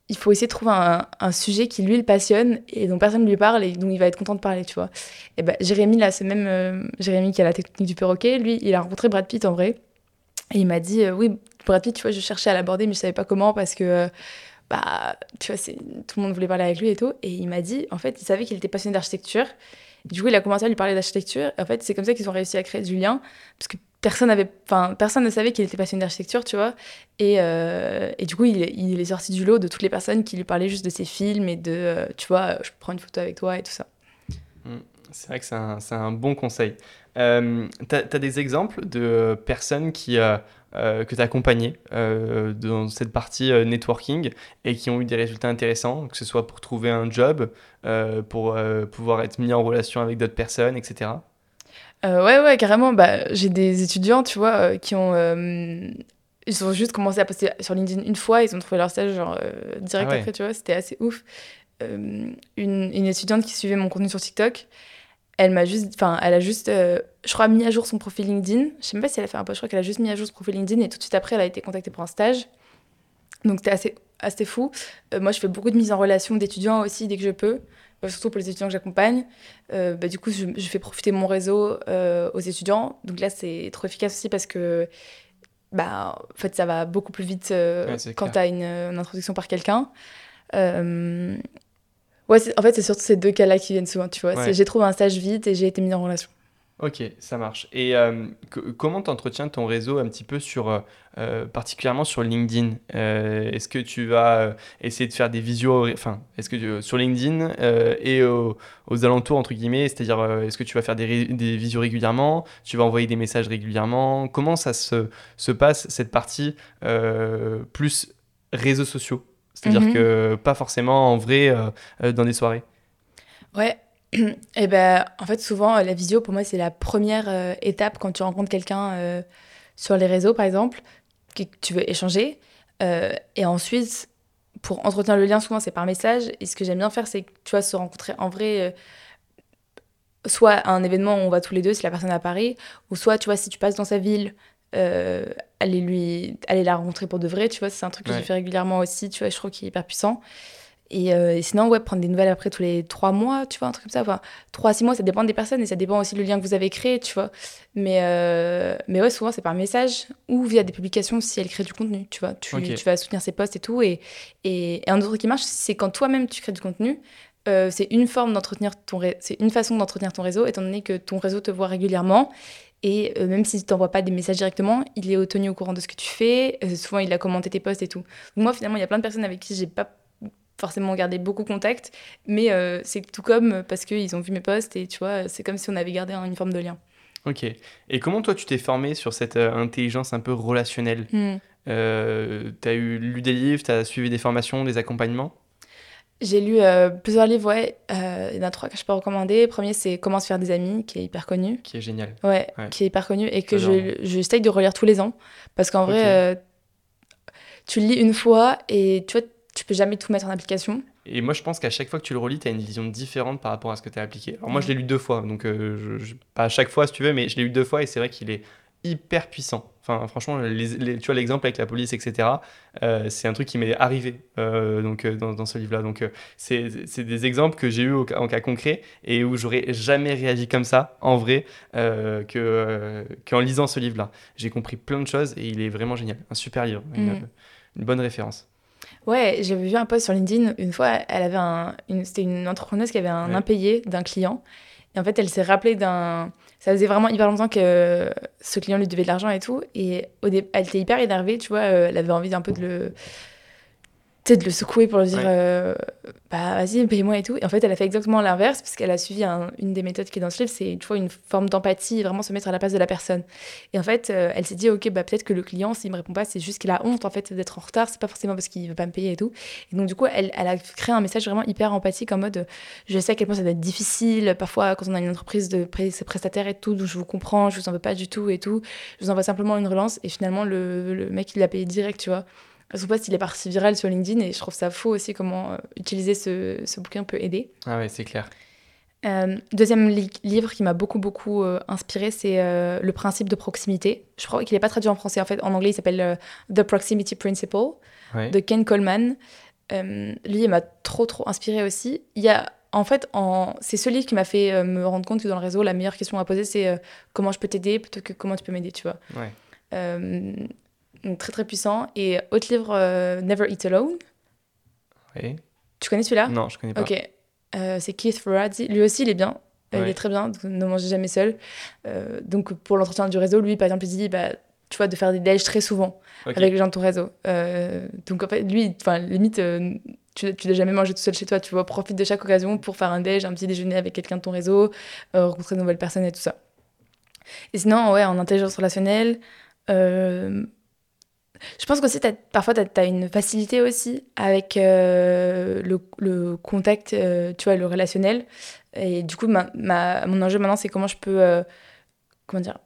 il faut essayer de trouver un, un sujet qui lui le passionne et dont personne ne lui parle et dont il va être content de parler, tu vois. Et ben Jérémy, là, c'est même euh, Jérémy qui a la technique du perroquet, lui, il a rencontré Brad Pitt en vrai. Et il m'a dit, euh, oui, Brad Pitt, tu vois, je cherchais à l'aborder, mais je savais pas comment parce que, bah, tu vois, tout le monde voulait parler avec lui et tout. Et il m'a dit, en fait, il savait qu'il était passionné d'architecture. Du coup, il a commencé à lui parler d'architecture. En fait, c'est comme ça qu'ils ont réussi à créer du lien. Parce que personne personne ne savait qu'il était passionné d'architecture, tu vois. Et, euh, et du coup, il, il est sorti du lot de toutes les personnes qui lui parlaient juste de ses films et de, euh, tu vois, euh, je prends une photo avec toi et tout ça. C'est vrai que c'est un, un bon conseil. Euh, tu as, des exemples de personnes qui, euh, que tu as accompagnées euh, dans cette partie euh, networking et qui ont eu des résultats intéressants, que ce soit pour trouver un job, pour pouvoir être mis en relation avec d'autres personnes, etc. Ouais, ouais, carrément. Bah, j'ai des étudiants, tu vois, qui ont. ils ont juste commencé à poster sur LinkedIn une fois, ils ont trouvé leur stage genre, direct Ah ouais. après, tu vois, c'était assez ouf. Une, une étudiante qui suivait mon contenu sur TikTok, elle m'a juste. Enfin, elle a juste, euh, je crois, mis à jour son profil LinkedIn. Je sais même pas si elle a fait un post, je crois qu'elle a juste mis à jour son profil LinkedIn et tout de suite après, elle a été contactée pour un stage. Donc, c'était assez, assez fou. Euh, moi, je fais beaucoup de mise en relation d'étudiants aussi dès que je peux. Euh, surtout pour les étudiants que j'accompagne. Bah, du coup, je, je fais profiter mon réseau aux étudiants. Donc là, c'est trop efficace aussi parce que bah, en fait, ça va beaucoup plus vite Ouais, quand tu as une, une introduction par quelqu'un. Ouais, en fait, c'est surtout ces deux cas-là qui viennent souvent, tu vois. Ouais. J'ai trouvé un stage vite et j'ai été mise en relation. Ok, ça marche. Et euh, co- comment tu entretiens ton réseau un petit peu sur, euh, euh, particulièrement sur LinkedIn? Euh, Est-ce que tu vas essayer de faire des visios, enfin, est-ce que tu- sur LinkedIn et au- aux alentours, entre guillemets, c'est-à-dire, est-ce que tu vas faire des, des visios régulièrement? Tu vas envoyer des messages régulièrement? Comment ça se, se passe, cette partie plus réseaux sociaux? C'est-à-dire Mhm. que pas forcément en vrai euh, euh, dans des soirées. Ouais. Et ben, en fait, souvent, euh, la visio, pour moi, c'est la première euh, étape quand tu rencontres quelqu'un euh, sur les réseaux, par exemple, que tu veux échanger. Et ensuite, pour entretenir le lien, souvent, c'est par message. Et ce que j'aime bien faire, c'est, tu vois, se rencontrer en vrai, soit à un événement où on va tous les deux, si la personne est à Paris, ou soit, tu vois, si tu passes dans sa ville, euh, aller, lui, aller la rencontrer pour de vrai, tu vois, c'est un truc que Ouais. j'ai fait régulièrement aussi, tu vois, je trouve qu'il est hyper puissant. Et, euh, et sinon, ouais, prendre des nouvelles après tous les trois mois, tu vois, un truc comme ça. Enfin, trois à six mois, ça dépend des personnes et ça dépend aussi du lien que vous avez créé, tu vois. Mais, euh, mais ouais, souvent, c'est par message ou via des publications si elle crée du contenu, tu vois. Tu, tu vas soutenir ses posts et tout. Et, et, et un autre truc qui marche, c'est quand toi-même tu crées du contenu. euh, c'est une forme d'entretenir ton c'est une façon d'entretenir ton réseau étant donné que ton réseau te voit régulièrement et euh, même s'il t'envoie pas des messages directement il est tenu au courant de ce que tu fais Euh, souvent il a commenté tes posts et tout. Donc moi finalement il y a plein de personnes avec qui j'ai pas forcément gardé beaucoup contact mais euh, c'est tout comme parce qu'ils ont vu mes posts et tu vois c'est comme si on avait gardé une forme de lien. Ok. Et comment toi tu t'es formé sur cette intelligence un peu relationnelle? Euh, T'as eu lu des livres, t'as suivi des formations, des accompagnements? J'ai lu euh, plusieurs livres, ouais. Euh, il y en a trois que je peux recommander. Le premier, c'est Comment se faire des amis, qui est hyper connu. Qui est génial. Ouais, Ouais. qui est hyper connu et que je, je essaye de relire tous les ans. Parce qu'en vrai, euh, tu le lis une fois et tu vois, tu peux jamais tout mettre en application. Et moi, je pense qu'à chaque fois que tu le relis, tu as une vision différente par rapport à ce que tu as appliqué. Alors, moi, je l'ai lu deux fois, donc je- je- pas à chaque fois, si tu veux, mais je l'ai lu deux fois et c'est vrai qu'il est hyper puissant. Enfin, franchement, les- les- tu vois l'exemple avec la police, etc., euh, c'est un truc qui m'est arrivé euh, donc, euh, dans, dans ce livre-là. Donc, euh, c'est c'est des exemples que j'ai eu au en cas concret et où j'aurais jamais réagi comme ça, en vrai, que, qu'en lisant ce livre-là. J'ai compris plein de choses et il est vraiment génial. Un super livre, une, une bonne référence. Ouais, j'avais vu un post sur LinkedIn. Une fois, elle avait un, c'était une entrepreneuse qui avait un Ouais. impayé d'un client. Et en fait, elle s'est rappelée d'un. Ça faisait vraiment hyper longtemps que ce client lui devait de l'argent et tout. Et au elle était hyper énervée, tu vois. euh, Elle avait envie d'un peu de le. Tu sais, de le secouer pour lui dire Ouais. euh, bah vas-y, paye-moi et tout. Et en fait, elle a fait exactement l'inverse parce qu'elle a suivi un- une des méthodes qui est dans ce livre, c'est tu vois, une forme d'empathie, vraiment se mettre à la place de la personne. Et en fait, euh, elle s'est dit, ok, bah peut-être que le client, s'il me répond pas, c'est juste qu'il a honte en fait d'être en retard, c'est pas forcément parce qu'il veut pas me payer et tout. Et donc, du coup, elle, elle a créé un message vraiment hyper empathique en mode je sais à quel point ça doit être difficile, parfois quand on a une entreprise de prestataires et tout, donc je vous comprends, je vous en veux pas du tout et tout. Je vous envoie simplement une relance. Et finalement, le, le mec, il l'a payé direct, tu vois. Son post, il est parti viral sur LinkedIn et je trouve ça fou aussi comment euh, utiliser ce, ce bouquin peut aider. Ah ouais, c'est clair. Euh, deuxième li- livre qui m'a beaucoup, beaucoup euh, inspiré, c'est Le principe de proximité. Je crois qu'il n'est pas traduit en français. En fait, en anglais, il s'appelle The Proximity Principle Ouais. de Ken Coleman. Lui, il m'a trop, trop inspiré aussi. Il y a, en fait, en... c'est ce livre qui m'a fait euh, me rendre compte que dans le réseau, la meilleure question à poser, c'est euh, comment je peux t'aider plutôt que comment tu peux m'aider, tu vois. Ouais. Euh, donc très, très puissant. Et autre livre, euh, Never Eat Alone. Tu connais celui-là? Non, je connais pas. Ok. Euh, c'est Keith Ferrazzi. Lui aussi, il est bien. Euh, Il est très bien. donc ne mangez jamais seul. Donc, pour l'entretien du réseau, lui, par exemple, il dit bah, tu vois, de faire des déj très souvent avec les gens de ton réseau. Donc, en fait, lui, limite, tu tu dois jamais manger tout seul chez toi. Tu vois, profite de chaque occasion pour faire un déj, un petit déjeuner avec quelqu'un de ton réseau, rencontrer de nouvelles personnes et tout ça. Et sinon, ouais, en intelligence relationnelle, euh, je pense qu'aussi, t'as- parfois, tu as, une facilité aussi avec euh, le, le contact, euh, tu vois, le relationnel. Et du coup, ma, ma- mon enjeu maintenant, c'est comment je peux, euh, comment dire,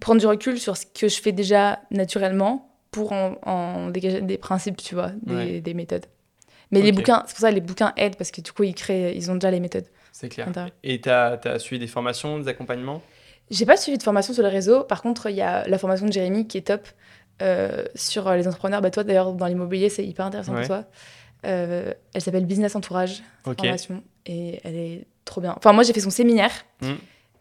prendre du recul sur ce que je fais déjà naturellement pour en, en dégager des principes, tu vois, des, Ouais. des méthodes. Mais les bouquins, c'est pour ça que les bouquins aident, parce que du coup, ils créent, ils ont déjà les méthodes. C'est clair. Et tu as, suivi des formations, des accompagnements? J'ai pas suivi de formation sur les réseaux. Par contre, il y a la formation de Jérémy qui est top euh, sur euh, les entrepreneurs. Bah, toi, d'ailleurs, dans l'immobilier, c'est hyper intéressant Ouais. pour toi. Euh, elle s'appelle Business Entourage, formation. Et elle est trop bien. Enfin, moi, j'ai fait son séminaire Mm.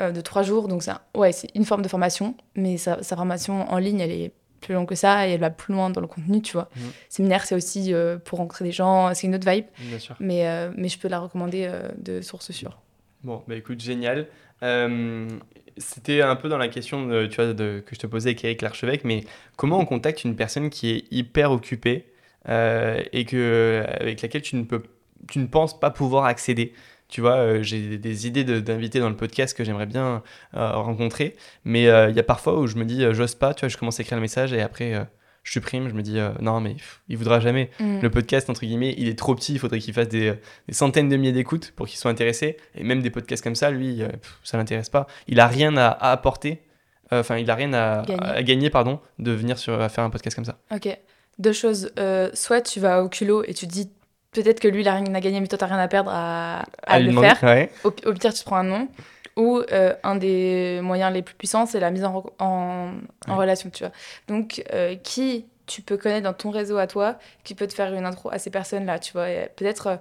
euh, de trois jours. Donc, ouais, c'est une forme de formation. Mais sa, sa formation en ligne, elle est plus longue que ça et elle va plus loin dans le contenu, tu vois. Mhm. Séminaire, c'est aussi pour rencontrer des gens. C'est une autre vibe. Bien sûr. Mais, mais je peux la recommander de source sûre. Bon, bah écoute, génial. Euh, C'était un peu dans la question de- que je te posais avec Eric Larchevêque, mais comment on contacte une personne qui est hyper occupée euh, et que, avec laquelle tu ne, peux, tu ne penses pas pouvoir accéder? Tu vois, euh, j'ai des, idées d'invités dans le podcast que j'aimerais bien euh, rencontrer, mais il y a parfois où je me dis, j'ose pas, tu vois, je commence à écrire le message et après, je supprime, je me dis euh, non mais il voudra jamais. Mm. Le podcast entre guillemets, il est trop petit, il faudrait qu'il fasse des, des, centaines de milliers d'écoutes pour qu'il soit intéressé. Et même des podcasts comme ça, lui, euh, pff, ça l'intéresse pas. Il a rien à, à apporter. euh, Enfin, il a rien à Gagner. à gagner, pardon, de venir sur, à faire un podcast comme ça. Ok. Deux choses. Euh, soit tu vas au culot et tu te dis peut-être que lui, il a rien à gagner, mais toi, t'as rien à perdre à, le demander- faire. Ouais. Au, au pire, tu te prends un nom. Ou euh, un des moyens les plus puissants, c'est la mise en, relation, tu vois. Donc, euh, qui tu peux connaître dans ton réseau à toi, qui peut te faire une intro à ces personnes-là, tu vois? Et Peut-être, euh,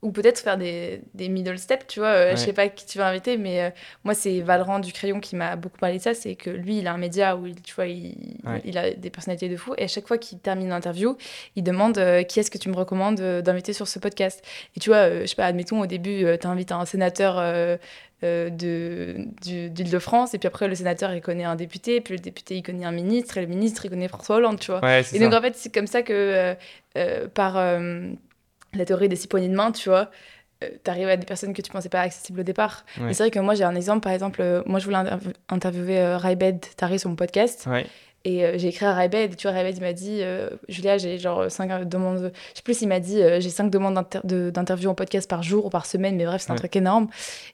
ou peut-être faire des, des middle steps, tu vois? Euh, Ouais. Je sais pas qui tu vas inviter, mais euh, moi, c'est Valran du Crayon qui m'a beaucoup parlé de ça. C'est que lui, il a un média où, il, tu vois, il, Ouais. il a des personnalités de fou. Et à chaque fois qu'il termine l'interview, il demande euh, qui est-ce que tu me recommandes euh, d'inviter sur ce podcast? Et tu vois, euh, je sais pas, admettons, au début, tu invites un sénateur euh, euh, d'Île-de-France, et puis après, le sénateur, il connaît un député, puis le député, il connaît un ministre, et le ministre, il connaît François Hollande, tu vois. Ouais, Et ça. donc, en fait, c'est comme ça que, euh, euh, par euh, la théorie des six poignées de main, tu vois, tu arrives à des personnes que tu pensais pas accessibles au départ. Ouais. Mais c'est vrai que moi, j'ai un exemple, par exemple, euh, moi, je voulais interv- interviewer euh, Raibed Tari sur mon podcast. Ouais. Et euh, j'ai écrit à Raibed, et tu vois, Raibed, il m'a dit, euh, Julia, j'ai genre cinq demandes, je sais plus, il m'a dit, euh, j'ai cinq demandes d'inter- de- d'interview en podcast par jour ou par semaine, mais bref, c'est un truc énorme.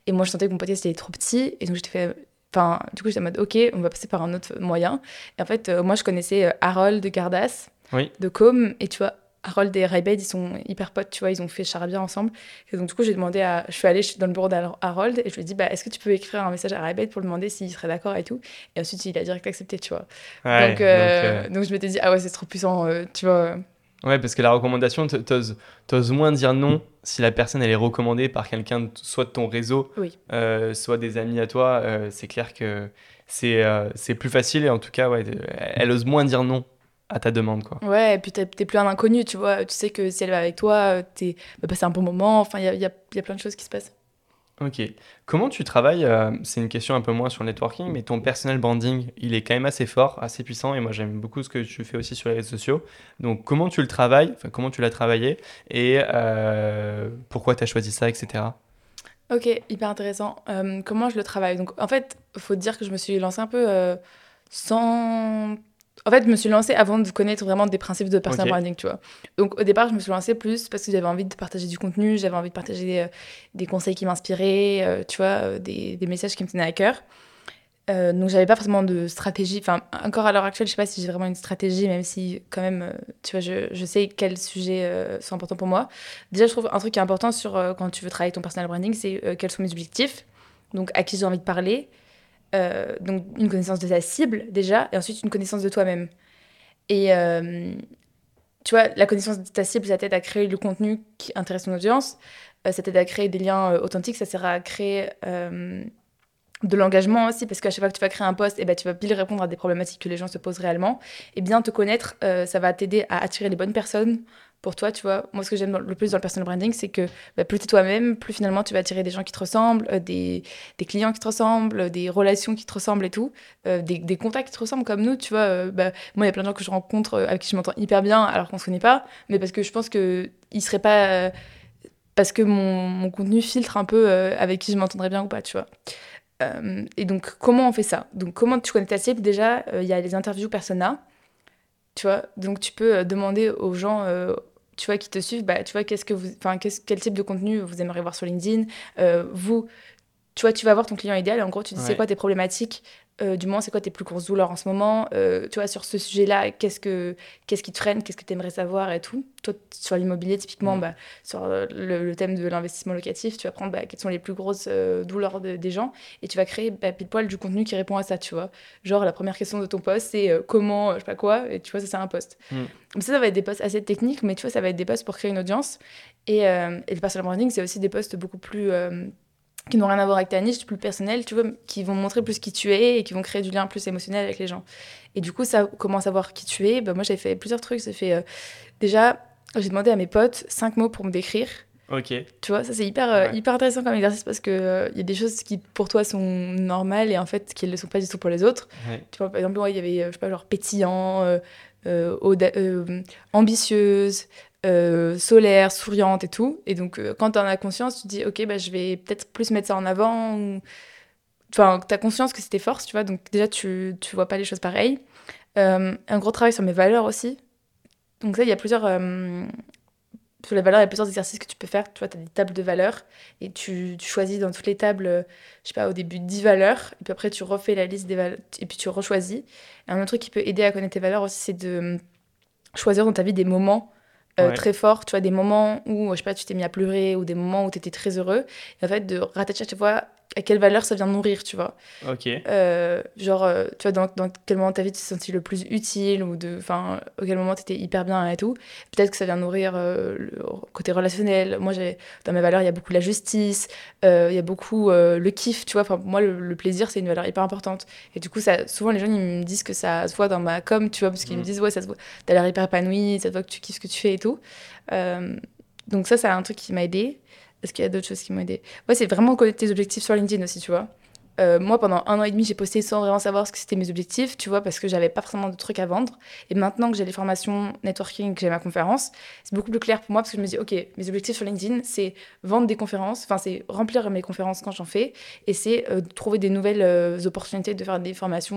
Et moi, je sentais que mon podcast, il était trop petit, et donc j'étais fait, enfin, du coup, j'étais en mode, ok, on va passer par un autre moyen. Et en fait, euh, moi, je connaissais euh, Harold de Gardas, Oui. de Com, et tu vois, Harold et Raibed, ils sont hyper potes, tu vois, ils ont fait charabia ensemble. Et donc, du coup, j'ai demandé à. Je suis allée dans le bureau d'Harold et je lui ai dit, bah, est-ce que tu peux écrire un message à Raibed pour lui demander s'il serait d'accord et tout? Et ensuite, il a direct accepté, tu vois. Ouais, donc, euh, donc, euh, donc, je m'étais dit, ah ouais, c'est trop puissant, euh, tu vois. Ouais, parce que la recommandation, t'oses t'oses moins dire non si la personne elle est recommandée par quelqu'un, soit de ton réseau, Oui. euh, soit des amis à toi. euh, c'est clair que c'est euh, c'est plus facile et en tout cas, ouais, elle ose moins dire non à ta demande, quoi. Ouais, et puis t'es plus un inconnu, tu vois. Tu sais que si elle va avec toi, euh, t'es bah, passer un bon moment. Enfin, il y a, y a- y a plein de choses qui se passent. Ok. Comment tu travailles euh, C'est une question un peu moins sur le networking, mais ton personal branding, il est quand même assez fort, assez puissant, et moi j'aime beaucoup ce que tu fais aussi sur les réseaux sociaux. Donc comment tu le travailles, enfin comment tu l'as travaillé, et euh, pourquoi tu as choisi ça, etc. Ok, hyper intéressant. Euh, comment je le travaille? Donc, en fait, faut dire que je me suis lancée un peu sans. En fait, je me suis lancée avant de connaître vraiment des principes de personal branding, tu vois. Donc, au départ, je me suis lancée plus parce que j'avais envie de partager du contenu, j'avais envie de partager euh, des conseils qui m'inspiraient, euh, tu vois, euh, des, des messages qui me tenaient à cœur. Euh, donc, j'avais pas forcément de stratégie. Enfin, encore à l'heure actuelle, je sais pas si j'ai vraiment une stratégie, même si, quand même, tu vois, je, je sais quels sujets euh, sont importants pour moi. Déjà, je trouve un truc qui est important sur quand tu veux travailler ton personal branding, c'est quels sont mes objectifs, donc à qui j'ai envie de parler, euh, donc une connaissance de ta cible déjà, et ensuite une connaissance de toi-même. Et euh, tu vois, la connaissance de ta cible, ça t'aide à créer du contenu qui intéresse ton audience, euh, ça t'aide à créer des liens authentiques, ça sert à créer de l'engagement aussi, parce qu'à chaque fois que tu vas créer un post, eh ben, tu vas pile répondre à des problématiques que les gens se posent réellement. Et bien te connaître, ça va t'aider à attirer les bonnes personnes pour toi, tu vois. Moi, ce que j'aime le plus dans le personal branding, c'est que bah, plus tu es toi-même, plus finalement tu vas attirer des gens qui te ressemblent, euh, des, clients qui te ressemblent, euh, des relations qui te ressemblent et tout, euh, des, contacts qui te ressemblent comme nous, tu vois. bah, moi, il y a plein de gens que je rencontre avec qui je m'entends hyper bien alors qu'on se connaît pas, mais parce que je pense que ils seraient pas. parce que mon, mon contenu filtre un peu avec qui je m'entendrais bien ou pas, tu vois. Et donc, comment on fait ça? Donc, comment tu connais ta cible? Déjà, il y a les interviews persona, tu vois. Donc, tu peux demander aux gens, tu vois, qui te suivent, bah, tu vois, qu'est-ce que vous, enfin, qu'est-ce- quel type de contenu vous aimeriez voir sur LinkedIn Euh, Vous, tu vois, tu vas voir ton client idéal et en gros, tu dis c'est quoi tes problématiques euh, du moins, c'est quoi tes plus grosses douleurs en ce moment Euh, Tu vois, sur ce sujet-là, qu'est-ce, que, qu'est-ce qui te freine Qu'est-ce que tu aimerais savoir et tout? Toi, sur l'immobilier, typiquement, Mm. bah, sur euh, le, le thème de l'investissement locatif, tu vas prendre bah, quelles sont les plus grosses euh, douleurs de- des gens et tu vas créer bah, pile poil du contenu qui répond à ça, tu vois. Genre, la première question de ton post, c'est comment, je sais pas quoi, et tu vois, ça, c'est un post. Mm. Donc ça, ça va être des posts assez techniques, mais tu vois, ça va être des posts pour créer une audience. Et, et le personal branding, c'est aussi des posts beaucoup plus... euh, qui n'ont rien à voir avec ta niche, plus personnels, tu vois, qui vont montrer plus qui tu es et qui vont créer du lien plus émotionnel avec les gens. Et du coup, ça, comment savoir qui tu es bah, Moi, j'avais fait plusieurs trucs. J'ai fait... euh, déjà, j'ai demandé à mes potes cinq mots pour me décrire. Ok. Tu vois, ça c'est hyper, euh, Ouais. hyper intéressant comme exercice parce qu'il il y a des choses qui pour toi sont normales et en fait qui ne le sont pas du tout pour les autres. Ouais. Tu vois, par exemple, ouais, il y avait, euh, je sais pas, genre pétillant, euh, euh, euh, ambitieuse, euh, solaire, souriante et tout. Et donc, euh, quand tu en as conscience, tu te dis, ok, bah, je vais peut-être plus mettre ça en avant. Enfin, tu as conscience que c'est tes forces, tu vois. Donc, déjà, tu, tu vois pas les choses pareilles. un gros travail sur mes valeurs aussi. Donc ça, il y a plusieurs sur les valeurs, il y a plusieurs exercices que tu peux faire. Tu vois, tu as des tables de valeurs et tu, choisis dans toutes les tables, euh, je sais pas, au début 10 valeurs. Et puis après, tu refais la liste des valeurs et puis tu rechoisis. Un autre truc qui peut aider à connaître tes valeurs aussi, c'est de choisir dans ta vie des moments euh, très forts. Tu vois, des moments où, je sais pas, tu t'es mis à pleurer ou des moments où tu étais très heureux. Et en fait, de rattacher à chaque fois à quelle valeur ça vient nourrir, tu vois. Ok. Euh, genre, euh, tu vois, dans, dans, quel moment de ta vie tu t'es senti le plus utile ou de, enfin, au quel moment tu étais hyper bien et tout. Peut-être que ça vient nourrir euh, le côté relationnel. Moi, j'ai, dans mes valeurs, il y a beaucoup la justice, il y a beaucoup le kiff, tu vois. Enfin, moi, le, plaisir, c'est une valeur hyper importante. Et du coup, ça, souvent, les gens, ils me disent que ça se voit dans ma com, tu vois, parce qu'ils me mm. disent, ouais, ça se voit, t'as l'air hyper épanoui, ça se voit que tu kiffes ce que tu fais et tout. donc, ça, c'est un truc qui m'a aidé. Est-ce qu'il y a d'autres choses qui m'ont aidé Ouais, c'est vraiment connaître tes objectifs sur LinkedIn aussi, tu vois. Euh, moi, pendant un an et demi, j'ai posté sans vraiment savoir ce que c'était mes objectifs, tu vois, parce que j'avais pas forcément de trucs à vendre. Et maintenant que j'ai les formations networking, que j'ai ma conférence, c'est beaucoup plus clair pour moi parce que je me dis, ok, mes objectifs sur LinkedIn, c'est vendre des conférences, enfin, c'est remplir mes conférences quand j'en fais, et c'est euh, trouver des nouvelles euh, opportunités de faire des formations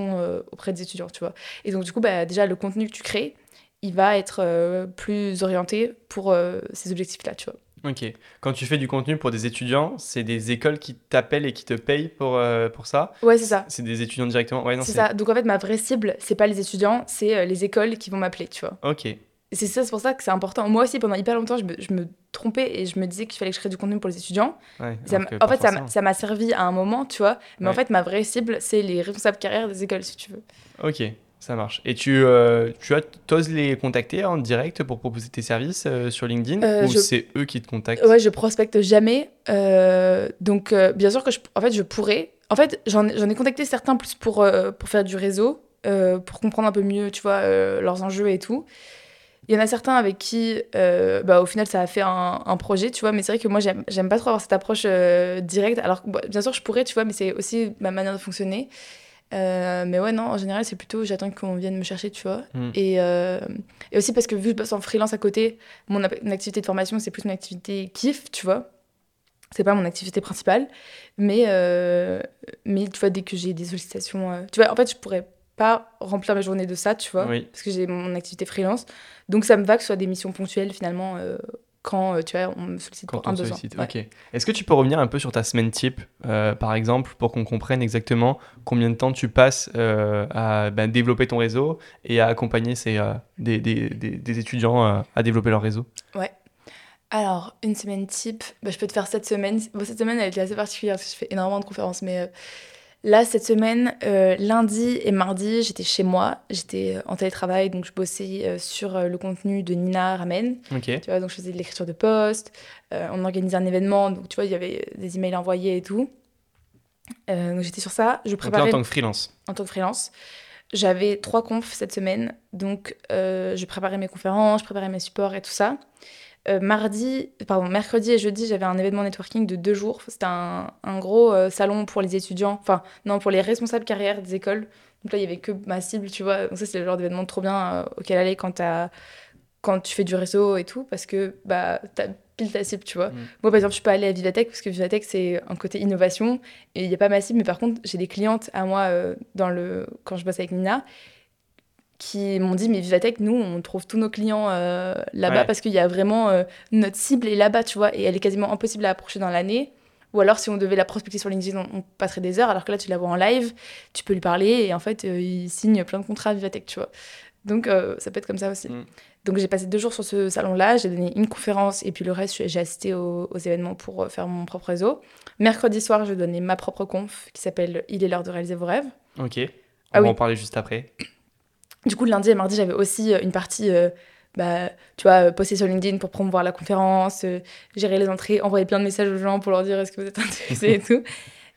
auprès des étudiants, tu vois. Et donc, du coup, bah, déjà, le contenu que tu crées, il va être plus orienté pour ces objectifs-là, tu vois. Ok. Quand tu fais du contenu pour des étudiants, c'est des écoles qui t'appellent et qui te payent pour, euh, pour ça Ouais, c'est ça. C'est des étudiants directement ouais, C'est ça. Donc en fait, ma vraie cible, c'est pas les étudiants, c'est euh, les écoles qui vont m'appeler, tu vois. Ok. C'est ça, c'est pour ça que c'est important. Moi aussi, pendant hyper longtemps, je me, je me, trompais et je me disais qu'il fallait que je crée du contenu pour les étudiants. Ouais, en fait, ça m'a servi à un moment, tu vois. Mais en fait, ma vraie cible, c'est les responsables carrière des écoles, si tu veux. Ok. Ça marche. Et tu, euh, tu oses les contacter en direct pour proposer tes services euh, sur LinkedIn euh, ou c'est eux qui te contactent? Ouais, je prospecte jamais. donc, bien sûr que je, en fait, je pourrais. En fait, j'en ai contacté certains plus pour, pour faire du réseau, pour comprendre un peu mieux, tu vois, leurs enjeux et tout. Il y en a certains avec qui, bah, au final, ça a fait un, un projet, tu vois, mais c'est vrai que moi, j'aime pas trop avoir cette approche directe. Alors, bien sûr, je pourrais, tu vois, mais c'est aussi ma manière de fonctionner. Euh, mais ouais, non, en général, c'est plutôt j'attends qu'on vienne me chercher, tu vois. Hmm. Et, euh, et, aussi parce que vu que je bosse en freelance à côté, mon, activité de formation, c'est plus une activité kiff, tu vois. C'est pas mon activité principale. Mais, euh, mais tu vois, dès que j'ai des sollicitations. tu vois, en fait, je pourrais pas remplir ma journée de ça, tu vois. Parce que j'ai mon activité freelance. Donc ça me va que ce soit des missions ponctuelles, finalement quand euh, tu vois, on me sollicite pour un besoin. Ok. Est-ce que tu peux revenir un peu sur ta semaine type, euh, par exemple, pour qu'on comprenne exactement combien de temps tu passes euh, à ben, développer ton réseau et à accompagner ces, des, des, des, étudiants à développer leur réseau? Ouais. Alors, une semaine type, bah, je peux te faire cette semaine. Bon, cette semaine, elle été assez particulière parce que je fais énormément de conférences, mais Là, cette semaine, euh, lundi et mardi, j'étais chez moi, j'étais euh, en télétravail, donc je bossais euh, sur le contenu de Nina Ramen. Tu vois, donc je faisais de l'écriture de posts, on organisait un événement, donc tu vois, il y avait des emails envoyés et tout. donc j'étais sur ça. Je préparais. en tant que freelance. En tant que freelance. J'avais trois confs cette semaine, donc je préparais mes conférences, je préparais mes supports et tout ça. Euh, mardi, pardon, mercredi et jeudi, j'avais un événement networking de deux jours. C'était un, gros euh, salon pour les étudiants, enfin, non, pour les responsables carrière des écoles. Donc là, il y avait que ma cible, tu vois. Donc ça, c'est le genre d'événement trop bien euh, auquel aller quand, quand tu fais du réseau et tout, parce que bah, t'as pile ta cible, tu vois. Mm. Moi, par exemple, je suis pas allée à Vivatech, parce que Vivatech, c'est un côté innovation, et il n'y a pas ma cible, mais par contre, j'ai des clientes à moi dans le... quand je bosse avec Nina, qui m'ont dit mais Vivatech nous on trouve tous nos clients euh, là-bas parce qu'il y a vraiment euh, notre cible est là-bas tu vois et elle est quasiment impossible à approcher dans l'année. Ou alors si on devait la prospecter sur LinkedIn on, passerait des heures alors que là tu la vois en live tu peux lui parler et en fait euh, il signe plein de contrats à Vivatech tu vois. Donc ça peut être comme ça aussi. Mm. donc j'ai passé deux jours sur ce salon là j'ai donné une conférence et puis le reste j'ai assisté aux, événements pour faire mon propre réseau. Mercredi soir je donnais ma propre conf qui s'appelle il est l'heure de réaliser vos rêves ok. On ah va en parler juste après du coup, le lundi et mardi, j'avais aussi euh, une partie, euh, bah, tu vois, euh, poster sur LinkedIn pour promouvoir la conférence, gérer les entrées, envoyer plein de messages aux gens pour leur dire est-ce que vous êtes intéressés et tout.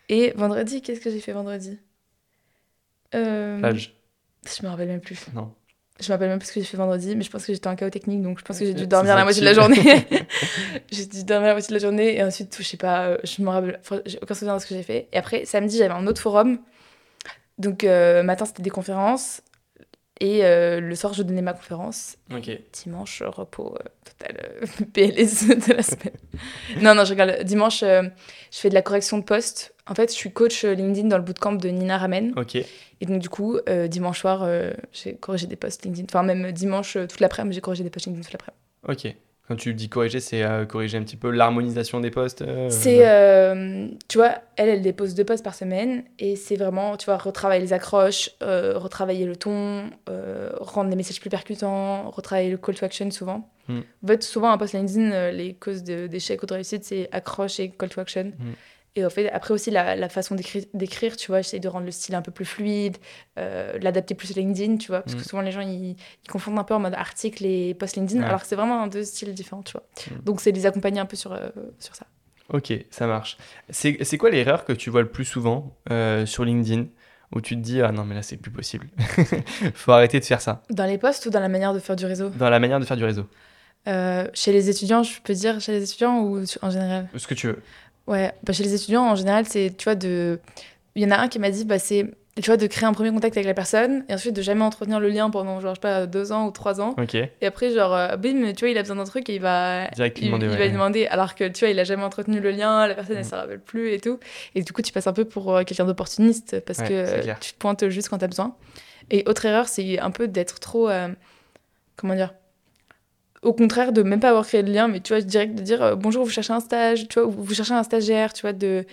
Et vendredi, qu'est-ce que j'ai fait vendredi? Plage. Je me rappelle même plus. Non. Je me rappelle même plus ce que j'ai fait vendredi, mais je pense que j'étais en chaos technique, donc je pense que j'ai dû dormir la moitié de la journée. j'ai dû dormir la moitié de la journée, et ensuite, je sais pas, je me rappelle, j'ai aucun souvenir de ce que j'ai fait. Et après, samedi, j'avais un autre forum. Donc, matin, c'était des conférences. Et euh, le soir, je donnais ma conférence. Dimanche, repos euh, total, euh, PLS de la semaine. non, non, je regarde. Dimanche, euh, je fais de la correction de poste. En fait, je suis coach euh, LinkedIn dans le bootcamp de Nina Ramen. Et donc, du coup, euh, dimanche soir, euh, j'ai corrigé des posts LinkedIn. Enfin, même dimanche, euh, toute l'après-midi, j'ai corrigé des posts LinkedIn toute l'après-midi. Ok. Quand tu dis corriger, c'est euh, corriger un petit peu l'harmonisation des postes. euh, C'est, euh, tu vois, elle, elle dépose deux posts par semaine et c'est vraiment, tu vois, retravailler les accroches, retravailler le ton, rendre les messages plus percutants, retravailler le call to action souvent. Mm. En fait, souvent, un post LinkedIn, les causes d'échec ou de réussite, c'est accroche et call to action. Mm. Et en fait, après aussi, la, la façon d'écri- d'écrire, tu vois, j'essaie de rendre le style un peu plus fluide, euh, l'adapter plus à LinkedIn, tu vois, parce Mm. que souvent les gens, ils, ils confondent un peu en mode article et post LinkedIn, Ouais. alors que c'est vraiment deux styles différents, tu vois. Mm. Donc, c'est les accompagner un peu sur, euh, sur ça. Ok, ça marche. C'est quoi l'erreur que tu vois le plus souvent euh, sur LinkedIn où tu te dis ah non mais là c'est plus possible. Faut arrêter de faire ça. Dans les posts ou dans la manière de faire du réseau? Dans la manière de faire du réseau. Euh, Chez les étudiants, je peux dire chez les étudiants ou en général? Ce que tu veux. Ouais, bah chez les étudiants, en général, c'est, tu vois, de... Il y en a un qui m'a dit, bah c'est, tu vois, de créer un premier contact avec la personne et ensuite de jamais entretenir le lien pendant, genre, je sais pas, deux ans ou trois ans. Ok. Et après, genre, euh, bim, tu vois, il a besoin d'un truc et il va... Direct il, demander, il ouais. va lui demander, alors que tu vois, il a jamais entretenu le lien, la personne elle Mm. se rappelle plus et tout. Et du coup, tu passes un peu pour euh, quelqu'un d'opportuniste parce Ouais, que tu te pointes juste quand t'as besoin. Et autre erreur, c'est un peu d'être trop. euh, comment dire Au contraire, de même pas avoir créé de lien, mais tu vois, direct de dire euh, bonjour, vous cherchez un stage, tu vois, ou vous cherchez un stagiaire, tu vois, de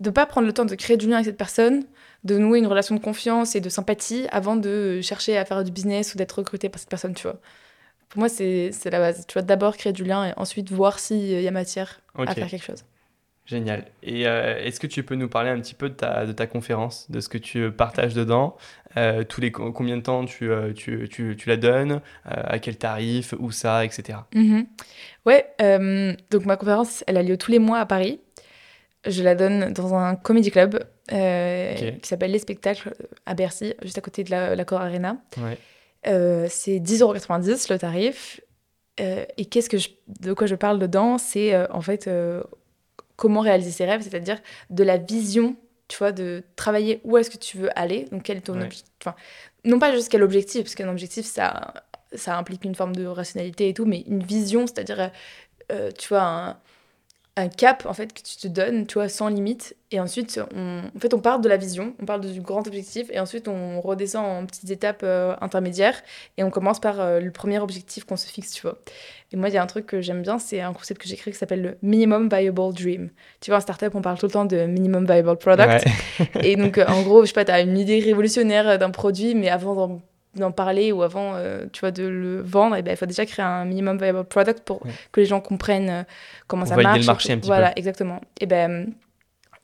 de pas prendre le temps de créer du lien avec cette personne, de nouer une relation de confiance et de sympathie avant de chercher à faire du business ou d'être recruté par cette personne, tu vois. Pour moi, c'est la base. Tu vois, d'abord créer du lien et ensuite voir s'il y a matière à faire quelque chose. Génial. Et euh, est-ce que tu peux nous parler un petit peu de ta, de ta conférence, de ce que tu partages dedans euh, tous les, Combien de temps tu, euh, tu, tu, tu la donnes euh, À quel tarif Où ça Etc. Mhm. Ouais, euh, donc ma conférence, elle a lieu tous les mois à Paris. Je la donne dans un comedy club euh, qui s'appelle Les Spectacles à Bercy, juste à côté de la, la Arena. Ouais. Euh, c'est 10,90€ le tarif. Euh, et qu'est-ce que je- de quoi je parle dedans? C'est euh, en fait euh, comment réaliser ses rêves, c'est-à-dire de la vision, tu vois, de travailler où est-ce que tu veux aller, donc quel est ton Ouais. objectif. Enfin, non pas juste quel objectif, parce qu'un objectif, ça, ça implique une forme de rationalité et tout, mais une vision, c'est-à-dire, euh, tu vois, un, un cap en fait que tu te donnes, tu vois, sans limite. Et ensuite, on, en fait, on part de la vision, on parle du grand objectif, et ensuite on redescend en petites étapes euh, intermédiaires, et on commence par euh, le premier objectif qu'on se fixe, tu vois. Et moi, il y a un truc que j'aime bien, c'est un concept que j'ai créé qui s'appelle le Minimum Viable Dream. Tu vois, en startup, on parle tout le temps de Minimum Viable Product. Ouais. Et donc, euh, en gros, je sais pas, tu as une idée révolutionnaire d'un produit, mais avant d'en, d'en parler ou avant, euh, tu vois, de le vendre, eh ben, il faut déjà créer un minimum viable product pour Ouais. que les gens comprennent euh, comment Pour ça marche. le marché un petit voilà, exactement. Et ben,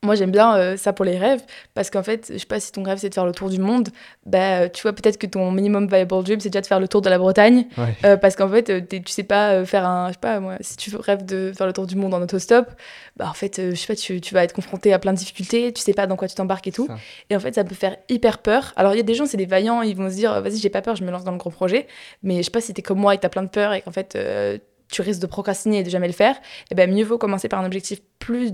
moi, j'aime bien euh, ça pour les rêves, parce qu'en fait, je sais pas si ton rêve, c'est de faire le tour du monde, bah, euh, tu vois, peut-être que ton minimum viable dream, c'est déjà de faire le tour de la Bretagne, Ouais. euh, parce qu'en fait, tu sais pas faire un. Je sais pas, moi, si tu rêves de faire le tour du monde en autostop, bah en fait, je sais pas, tu, tu vas être confronté à plein de difficultés, tu sais pas dans quoi tu t'embarques et tout. Ça. Et en fait, ça peut faire hyper peur. Alors, il y a des gens, c'est des vaillants, ils vont se dire, vas-y, j'ai pas peur, je me lance dans le gros projet. Mais je sais pas si t'es comme moi et t'as plein de peur et qu'en fait, euh, tu risques de procrastiner et de jamais le faire. Et ben, mieux vaut commencer par un objectif plus,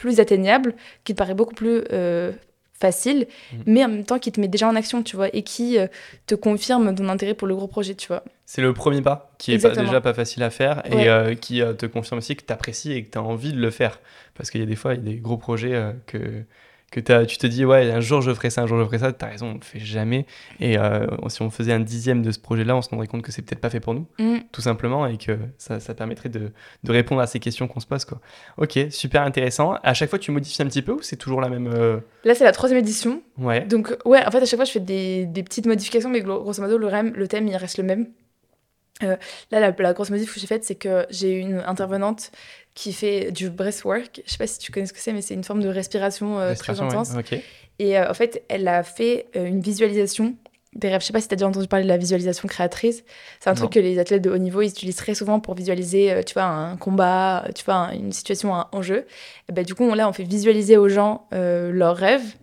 plus atteignable, qui te paraît beaucoup plus euh, facile, Mhm. mais en même temps qui te met déjà en action, tu vois, et qui euh, te confirme ton intérêt pour le gros projet, tu vois. C'est le premier pas qui est pas- Exactement. déjà pas facile à faire Ouais. et euh, qui te confirme aussi que tu apprécies et que tu as envie de le faire. Parce qu'il y a des fois, il y a des gros projets que, que t'as- tu te dis, ouais, un jour je ferai ça, un jour je ferai ça. Tu as raison, on ne le fait jamais. Et euh, si on faisait un dixième de ce projet-là, on se rendrait compte que c'est peut-être pas fait pour nous, Mm. tout simplement, et que ça, ça permettrait de, de répondre à ces questions qu'on se pose. Quoi. Ok, super intéressant. À chaque fois, tu modifies un petit peu ou c'est toujours la même. euh, Là, c'est la troisième édition. Ouais. Donc, ouais, en fait, à chaque fois, je fais des, des petites modifications, mais gro- grosso modo, le, rem- le thème, il reste le même. Euh, là, la, la grosse modif que j'ai faite, c'est que j'ai une intervenante qui fait du breathwork. Je sais pas si tu connais ce que c'est, mais c'est une forme de respiration, euh, Respiration, très ouais. intense. Et euh, en fait, elle a fait une visualisation des rêves. Je sais pas si tu as déjà entendu parler de la visualisation créatrice. C'est un Non. truc que les athlètes de haut niveau ils utilisent très souvent pour visualiser, tu vois, un combat, tu vois, un- une situation un- en jeu. Et ben, du coup, on, là, on fait visualiser aux gens leurs rêves.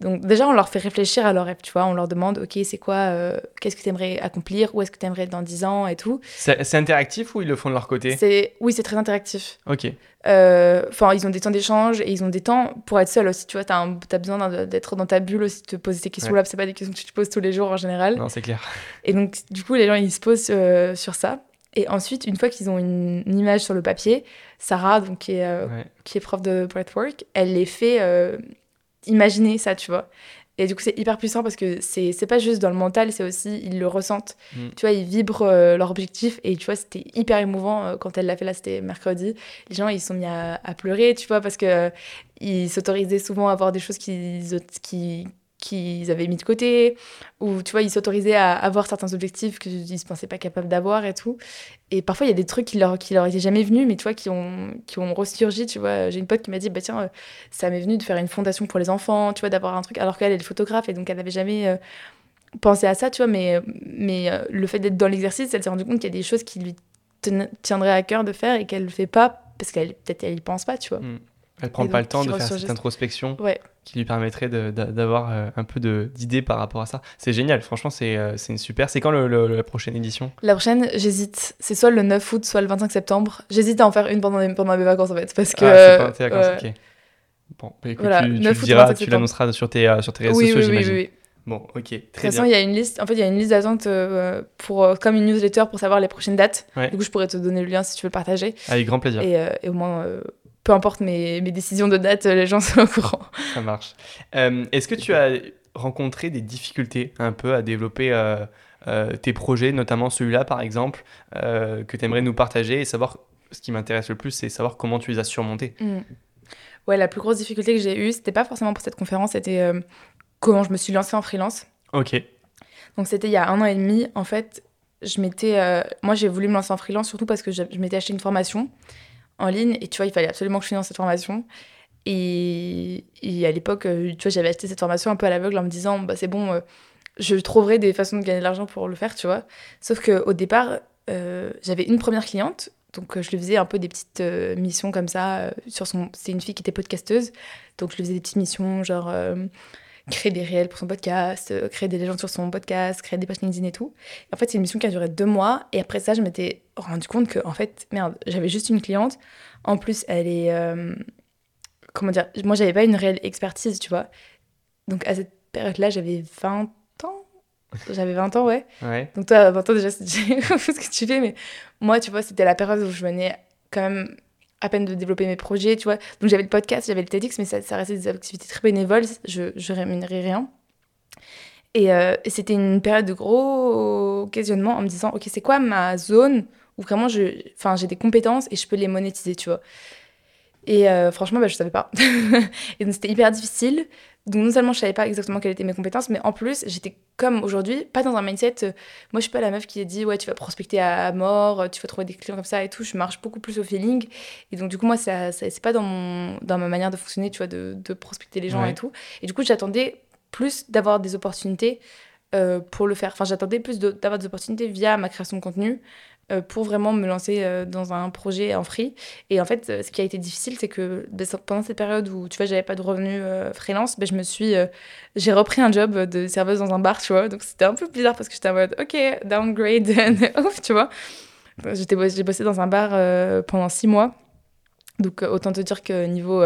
Donc déjà, on leur fait réfléchir à leurs rêves, tu vois. On leur demande, ok, c'est quoi, euh, qu'est-ce que tu aimerais accomplir, où est-ce que tu aimerais être dans 10 ans et tout? C'est interactif ou ils le font de leur côté? C'est Oui, c'est très interactif. Ok. Euh, Enfin, ils ont des temps d'échange et ils ont des temps pour être seuls aussi, tu vois. Tu as, besoin d'être dans ta bulle aussi, de te poser ces questions-là. C'est pas des questions que tu te poses tous les jours en général. Non, c'est clair. Et donc, du coup, les gens, ils se posent euh, sur ça. Et ensuite, une fois qu'ils ont une, image sur le papier, Sarah, donc, qui, est, qui est prof de breathwork, elle les fait imaginer ça, tu vois. Et du coup, c'est hyper puissant parce que c'est pas juste dans le mental, c'est aussi, ils le ressentent. Mm. Tu vois, ils vibrent euh, leur objectif. Et tu vois, c'était hyper émouvant euh, quand elle l'a fait là, c'était mercredi. Les gens, ils sont mis à, pleurer, tu vois, parce que euh, ils s'autorisaient souvent à voir des choses qu'ils qui, qu'ils avaient mis de côté, ou tu vois, ils s'autorisaient à avoir certains objectifs qu'ils ne se pensaient pas capables d'avoir et tout. Et parfois, il y a des trucs qui leur, qui leur étaient jamais venus, mais tu vois, qui ont, qui ont ressurgi, tu vois. J'ai une pote qui m'a dit, bah tiens, euh, ça m'est venu de faire une fondation pour les enfants, tu vois, d'avoir un truc, alors qu'elle est photographe et donc elle n'avait jamais euh, pensé à ça, tu vois, mais, mais euh, le fait d'être dans l'exercice, elle s'est rendue compte qu'il y a des choses qui lui tiendraient à cœur de faire et qu'elle ne fait pas parce qu'elle peut-être elle y pense pas, tu vois. Mm. Elle prend pas le temps de faire cette introspection qui lui permettrait d'avoir euh, un peu d'idées par rapport à ça. C'est génial, franchement, c'est euh, une super. C'est quand le, la prochaine édition? La prochaine, j'hésite. C'est soit le 9 août, soit le 25 septembre. J'hésite à en faire une pendant, pendant mes vacances en fait. Parce que, ah, c'est vacances, ok. Bon, bah, écoute, tu, tu, l'annonceras sur tes, euh, sur tes réseaux sociaux, j'imagine. Oui, oui, Bon, ok, très bien. De toute façon, il y a une liste. En fait, il y a une liste d'attente pour comme une newsletter pour savoir les prochaines dates. Du coup, je pourrais te donner le lien si tu veux le partager. Avec grand plaisir. Et, et au moins, peu importe mes, mes, décisions de date, les gens sont au courant. Ça marche. Euh, est-ce que tu as rencontré des difficultés un peu à développer euh, euh, tes projets, notamment celui-là par exemple, que tu aimerais nous partager et savoir, ce qui m'intéresse le plus, c'est savoir comment tu les as surmontés mm. Ouais, la plus grosse difficulté que j'ai eue, c'était pas forcément pour cette conférence, c'était comment je me suis lancée en freelance. Ok. Donc c'était il y a un an et demi. En fait, je m'étais, moi j'ai voulu me lancer en freelance surtout parce que je, je m'étais acheté une formation en ligne. Et tu vois, il fallait absolument que je finisse cette formation. Et, à l'époque, euh, tu vois, j'avais acheté cette formation un peu à l'aveugle en me disant, bah, c'est bon, euh, je trouverai des façons de gagner de l'argent pour le faire, tu vois. Sauf qu'au départ, euh, j'avais une première cliente. Donc, je lui faisais un peu des petites missions comme ça. sur son... C'est une fille qui était podcasteuse. Donc, je lui faisais des petites missions, genre créer des réels pour son podcast, créer des légendes sur son podcast, créer des pages LinkedIn et tout. en fait, c'est une mission qui a duré deux mois. Et après ça, je m'étais rendu compte que, en fait, merde, j'avais juste une cliente. En plus, elle est. Euh, comment dire Moi, j'avais pas une réelle expertise, tu vois. Donc, à cette période-là, j'avais 20 ans. J'avais 20 ans, ouais. ouais. Donc, toi, à 20 ans, déjà, c'est ce que tu fais. Mais moi, tu vois, c'était la période où je venais quand même à peine de développer mes projets, tu vois. Donc, j'avais le podcast, j'avais le TEDx, mais ça, ça restait des activités très bénévoles. Je, je rémunérais rien. Euh, et, c'était une période de gros questionnement en me disant, OK, c'est quoi ma zone où vraiment j'ai des compétences et je peux les monétiser, tu vois. Et euh, franchement, bah, je savais pas. et donc, c'était hyper difficile. Donc, non seulement je savais pas exactement quelles étaient mes compétences, mais en plus, j'étais comme aujourd'hui, pas dans un mindset. Euh, moi, je suis pas la meuf qui a dit, ouais, tu vas prospecter à, mort, tu vas trouver des clients comme ça et tout. Je marche beaucoup plus au feeling. Et donc, du coup, moi, ça, ça c'est pas dans, mon, dans ma manière de fonctionner, tu vois, de, de prospecter les gens et tout. Et du coup, j'attendais plus d'avoir des opportunités euh, pour le faire. Enfin, j'attendais plus d'avoir des opportunités via ma création de contenu euh, pour vraiment me lancer euh, dans un projet en free. Et en fait, ce qui a été difficile, c'est que ben, pendant cette période où, tu vois, j'avais pas de revenus freelance, ben, je me suis... j'ai repris un job de serveuse dans un bar, tu vois. Donc, c'était un peu bizarre parce que j'étais en mode, OK, downgrade, off, tu vois. J'ai bossé dans un bar pendant six mois. Donc autant te dire que niveau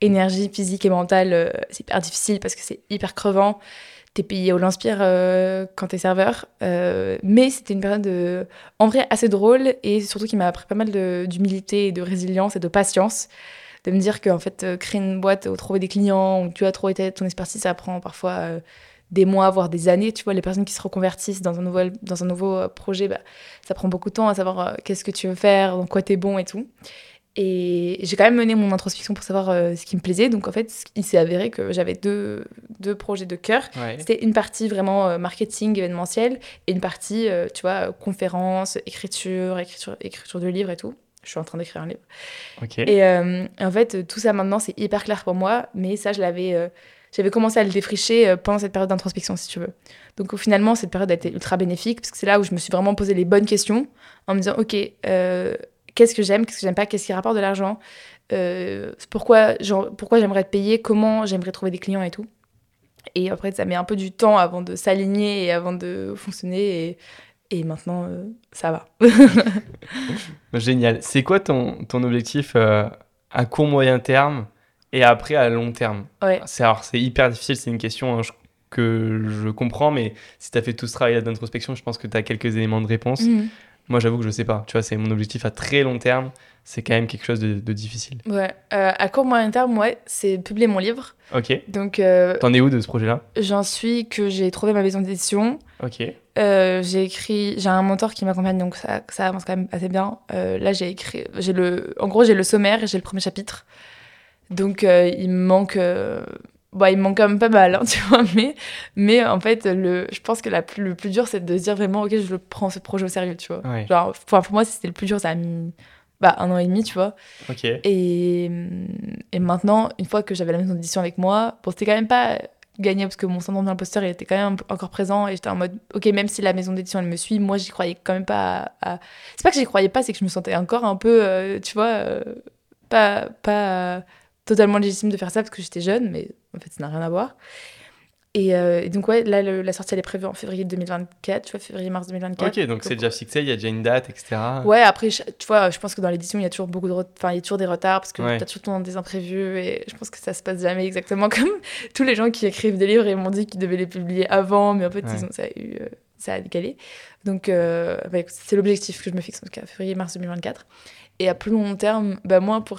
énergie physique et mentale, c'est hyper difficile parce que c'est hyper crevant t'es payé au lance-pierre euh, quand t'es serveur. Euh, mais c'était une période de, en vrai assez drôle et surtout qui m'a appris pas mal d'humilité et de résilience et de patience. De me dire qu'en fait, euh, créer une boîte ou trouver des clients ou tu as trouvé ton expertise, ça prend parfois des mois, voire des années. Tu vois, les personnes qui se reconvertissent dans un nouveau, dans un nouveau projet, bah, ça prend beaucoup de temps à savoir qu'est-ce que tu veux faire, dans quoi t'es bon et tout. Et j'ai quand même mené mon introspection pour savoir euh, ce qui me plaisait. Donc en fait, il s'est avéré que j'avais deux, deux projets de cœur. C'était une partie vraiment euh, marketing événementiel et une partie, euh, tu vois, conférence, écriture, écriture, écriture de livres et tout. Je suis en train d'écrire un livre. Et en fait, tout ça maintenant, c'est hyper clair pour moi. Mais ça, je l'avais, j'avais commencé à le défricher pendant cette période d'introspection, si tu veux. Donc finalement, cette période a été ultra bénéfique parce que c'est là où je me suis vraiment posé les bonnes questions en me disant, ok qu'est-ce que j'aime, qu'est-ce que j'aime pas, qu'est-ce qui rapporte de l'argent, euh, pourquoi, pourquoi j'aimerais être payé, comment j'aimerais trouver des clients et tout. Et après, ça met un peu du temps avant de s'aligner et avant de fonctionner. Et, et maintenant, euh, ça va. Génial. C'est quoi ton, ton objectif euh, à court moyen terme et après à long terme? Ouais. C'est alors c'est hyper difficile, c'est une question hein, je- que je comprends, mais si tu as fait tout ce travail d'introspection, je pense que tu as quelques éléments de réponse. Mhm. Moi, j'avoue que je sais pas. Tu vois, c'est mon objectif à très long terme. C'est quand même quelque chose de, de difficile. Ouais. Euh, à court moyen terme, ouais, c'est publier mon livre. Ok. Donc, euh, T'en es où de ce projet-là? j'en suis que j'ai trouvé ma maison d'édition. Ok. Euh, j'ai écrit, j'ai un mentor qui m'accompagne, donc ça, ça avance quand même assez bien. Là, j'ai écrit, j'ai le, en gros, j'ai le sommaire et j'ai le premier chapitre. Donc, il me manque, bon, il me manque quand même pas mal, hein, tu vois, mais, mais en fait, le, je pense que la plus, le plus dur, c'est de se dire vraiment, ok, je le prends ce projet au sérieux, tu vois. Ouais. Genre, enfin, pour moi, c'était le plus dur, ça a mis bah, un an et demi, tu vois. Ok. Et, et maintenant, une fois que j'avais la maison d'édition avec moi, bon, c'était quand même pas gagné parce que mon syndrome de l'imposteur il était quand même encore présent et j'étais en mode ok même si la maison d'édition elle me suit moi j'y croyais quand même pas à, à- c'est pas que j'y croyais pas c'est que je me sentais encore un peu euh, tu vois euh, pas pas euh, totalement légitime de faire ça parce que j'étais jeune mais en fait ça n'a rien à voir et, euh, et donc ouais là le- la sortie elle est prévue en février 2024 tu vois février mars 2024 Ok, donc c'est déjà fixé, il y a déjà une date, etc. Ouais, après, tu vois, je pense que dans l'édition, il y a toujours beaucoup de enfin, il y a toujours des retards parce que Ouais. t'as toujours des imprévus et je pense que ça se passe jamais exactement comme tous les gens qui écrivent des livres et m'ont dit qu'ils devaient les publier avant, mais en fait, Ouais. ils ont, ça, a eu, euh, ça a décalé. Donc, euh, bah, c'est l'objectif que je me fixe en tout cas, février-mars 2024. Et à plus long terme, bah, moi, pour.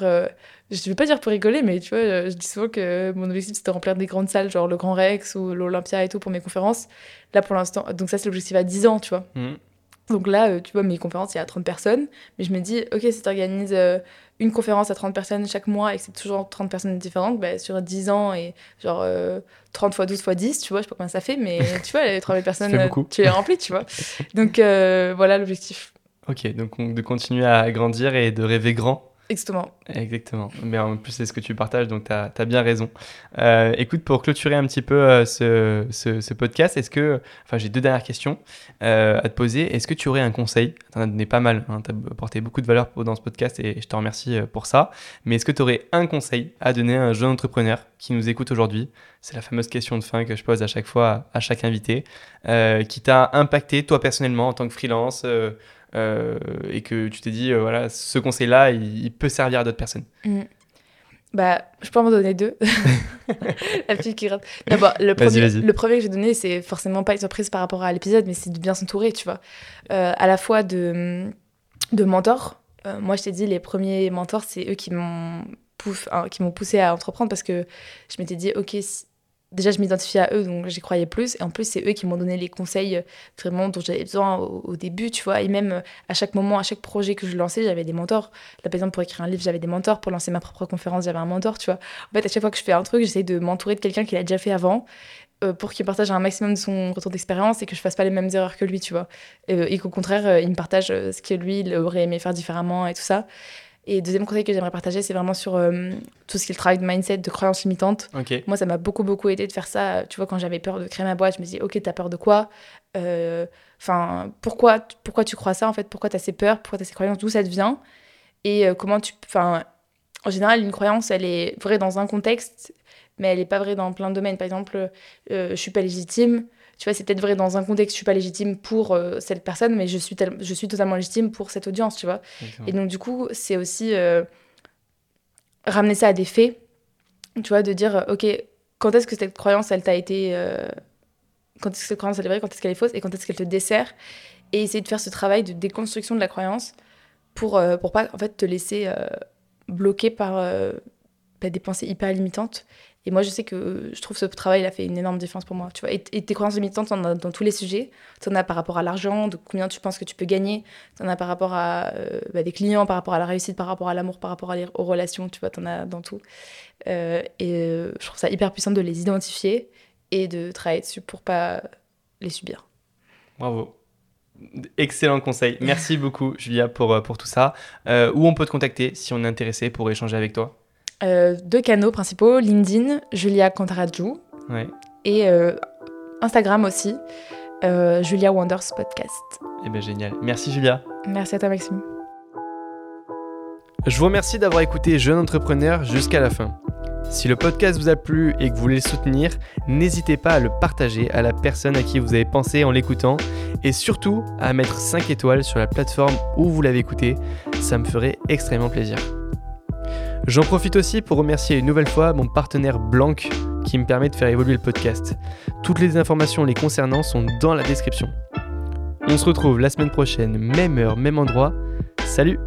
Je ne vais pas dire pour rigoler, mais tu vois, euh, je dis souvent que mon objectif c'était de remplir des grandes salles, genre le Grand Rex ou l'Olympia et tout pour mes conférences. Là, pour l'instant, donc ça, c'est l'objectif à 10 ans, tu vois. Mhm. Donc là, euh, tu vois, mes conférences, il y a 30 personnes. Mais je me dis, ok, si tu organises euh, une conférence à 30 personnes chaque mois et que c'est toujours 30 personnes différentes, bah, sur 10 ans et genre euh, 30 fois 12 fois 10, tu vois, je sais pas combien ça fait, mais tu vois, les 3000 personnes, tu les remplis, tu vois. Donc euh, voilà l'objectif. Ok, donc on- de continuer à grandir et de rêver grand. Exactement. Exactement. Mais en plus, c'est ce que tu partages, donc tu as, bien raison. Euh, écoute, pour clôturer un petit peu euh, ce, ce- podcast, est-ce que. Enfin, j'ai deux dernières questions euh, à te poser. Est-ce que tu aurais un conseil? Tu en as donné pas mal, tu as apporté beaucoup de valeur dans ce podcast et je te remercie pour ça. Mais est-ce que tu aurais un conseil à donner à un jeune entrepreneur qui nous écoute aujourd'hui? C'est la fameuse question de fin que je pose à chaque fois à, chaque invité, qui t'a impacté toi personnellement en tant que freelance. Euh, et que tu t'es dit, euh, voilà, ce conseil-là, il, il peut servir à d'autres personnes. Mm. Bah, je peux en donner deux. La petite qui gratte. D'abord, le, Vas-y, premier- le premier que j'ai donné, c'est forcément pas une surprise par rapport à l'épisode, mais c'est de bien s'entourer, tu vois. Euh, à la fois de, de mentors. Euh, moi, je t'ai dit, les premiers mentors, c'est eux qui m'ont pouf- hein, qui m'ont poussé à entreprendre parce que je m'étais dit, ok, si- déjà, je m'identifiais à eux, donc j'y croyais plus. Et en plus, c'est eux qui m'ont donné les conseils euh, vraiment dont j'avais besoin au, début, tu vois. Et même euh, à chaque moment, à chaque projet que je lançais, j'avais des mentors. Là, par exemple, pour écrire un livre, j'avais des mentors. Pour lancer ma propre conférence, j'avais un mentor, tu vois. En fait, à chaque fois que je fais un truc, j'essaie de m'entourer de quelqu'un qui l'a déjà fait avant euh, pour qu'il partage un maximum de son retour d'expérience et que je fasse pas les mêmes erreurs que lui, tu vois. Euh, et qu'au contraire, il me partage ce que lui, il aurait aimé faire différemment et tout ça. Et deuxième conseil que j'aimerais partager, c'est vraiment sur euh, tout ce qui est le travail de mindset, de croyances limitantes. Moi, ça m'a beaucoup, beaucoup aidé de faire ça. Tu vois, quand j'avais peur de créer ma boîte, je me dis, OK, t'as peur de quoi? Euh, Enfin, pourquoi, pourquoi tu crois ça, en fait? Pourquoi t'as ces peurs? Pourquoi t'as ces croyances? D'où ça te vient Et euh, comment tu... Enfin, en général, une croyance, elle est vraie dans un contexte, mais elle n'est pas vraie dans plein de domaines. Par exemple, je suis pas légitime. Tu vois, c'est peut-être vrai dans un contexte, je suis pas légitime pour euh, cette personne, mais je suis, tel- je suis totalement légitime pour cette audience, tu vois. Exactement. Et donc, du coup, c'est aussi euh, ramener ça à des faits. Tu vois, de dire, OK, quand est-ce que cette croyance, elle t'a été. euh, quand est-ce que cette croyance, elle est vraie, quand est-ce qu'elle est fausse, et quand est-ce qu'elle te dessert. Et essayer de faire ce travail de déconstruction de la croyance pour, pour pas, en fait, te laisser bloquer par euh, bah, des pensées hyper limitantes. Et moi, je sais que je trouve ce travail, il a fait une énorme différence pour moi. Tu vois, et, et tes croyances limitantes, t'en as dans tous les sujets. T'en as par rapport à l'argent, de combien tu penses que tu peux gagner. T'en as par rapport à euh, bah, des clients, par rapport à la réussite, par rapport à l'amour, par rapport aux relations. Tu vois, t'en as dans tout. Euh, et euh, je trouve ça hyper puissant de les identifier et de travailler dessus pour pas les subir. Bravo. Excellent conseil. Merci beaucoup, Julia, pour, euh, pour tout ça. Euh, où on peut te contacter si on est intéressé pour échanger avec toi? Euh, deux canaux principaux LinkedIn, Julia Cantaraju, Ouais. et euh, Instagram aussi, euh, Julia Wonders Podcast. Eh bien, génial. Merci, Julia. Merci à toi, Maxime. Je vous remercie d'avoir écouté Jeune Entrepreneur jusqu'à la fin. Si le podcast vous a plu et que vous voulez le soutenir, n'hésitez pas à le partager à la personne à qui vous avez pensé en l'écoutant et surtout à mettre 5 étoiles sur la plateforme où vous l'avez écouté, ça me ferait extrêmement plaisir. J'en profite aussi pour remercier une nouvelle fois mon partenaire Blanc qui me permet de faire évoluer le podcast. Toutes les informations les concernant sont dans la description. On se retrouve la semaine prochaine, même heure, même endroit. Salut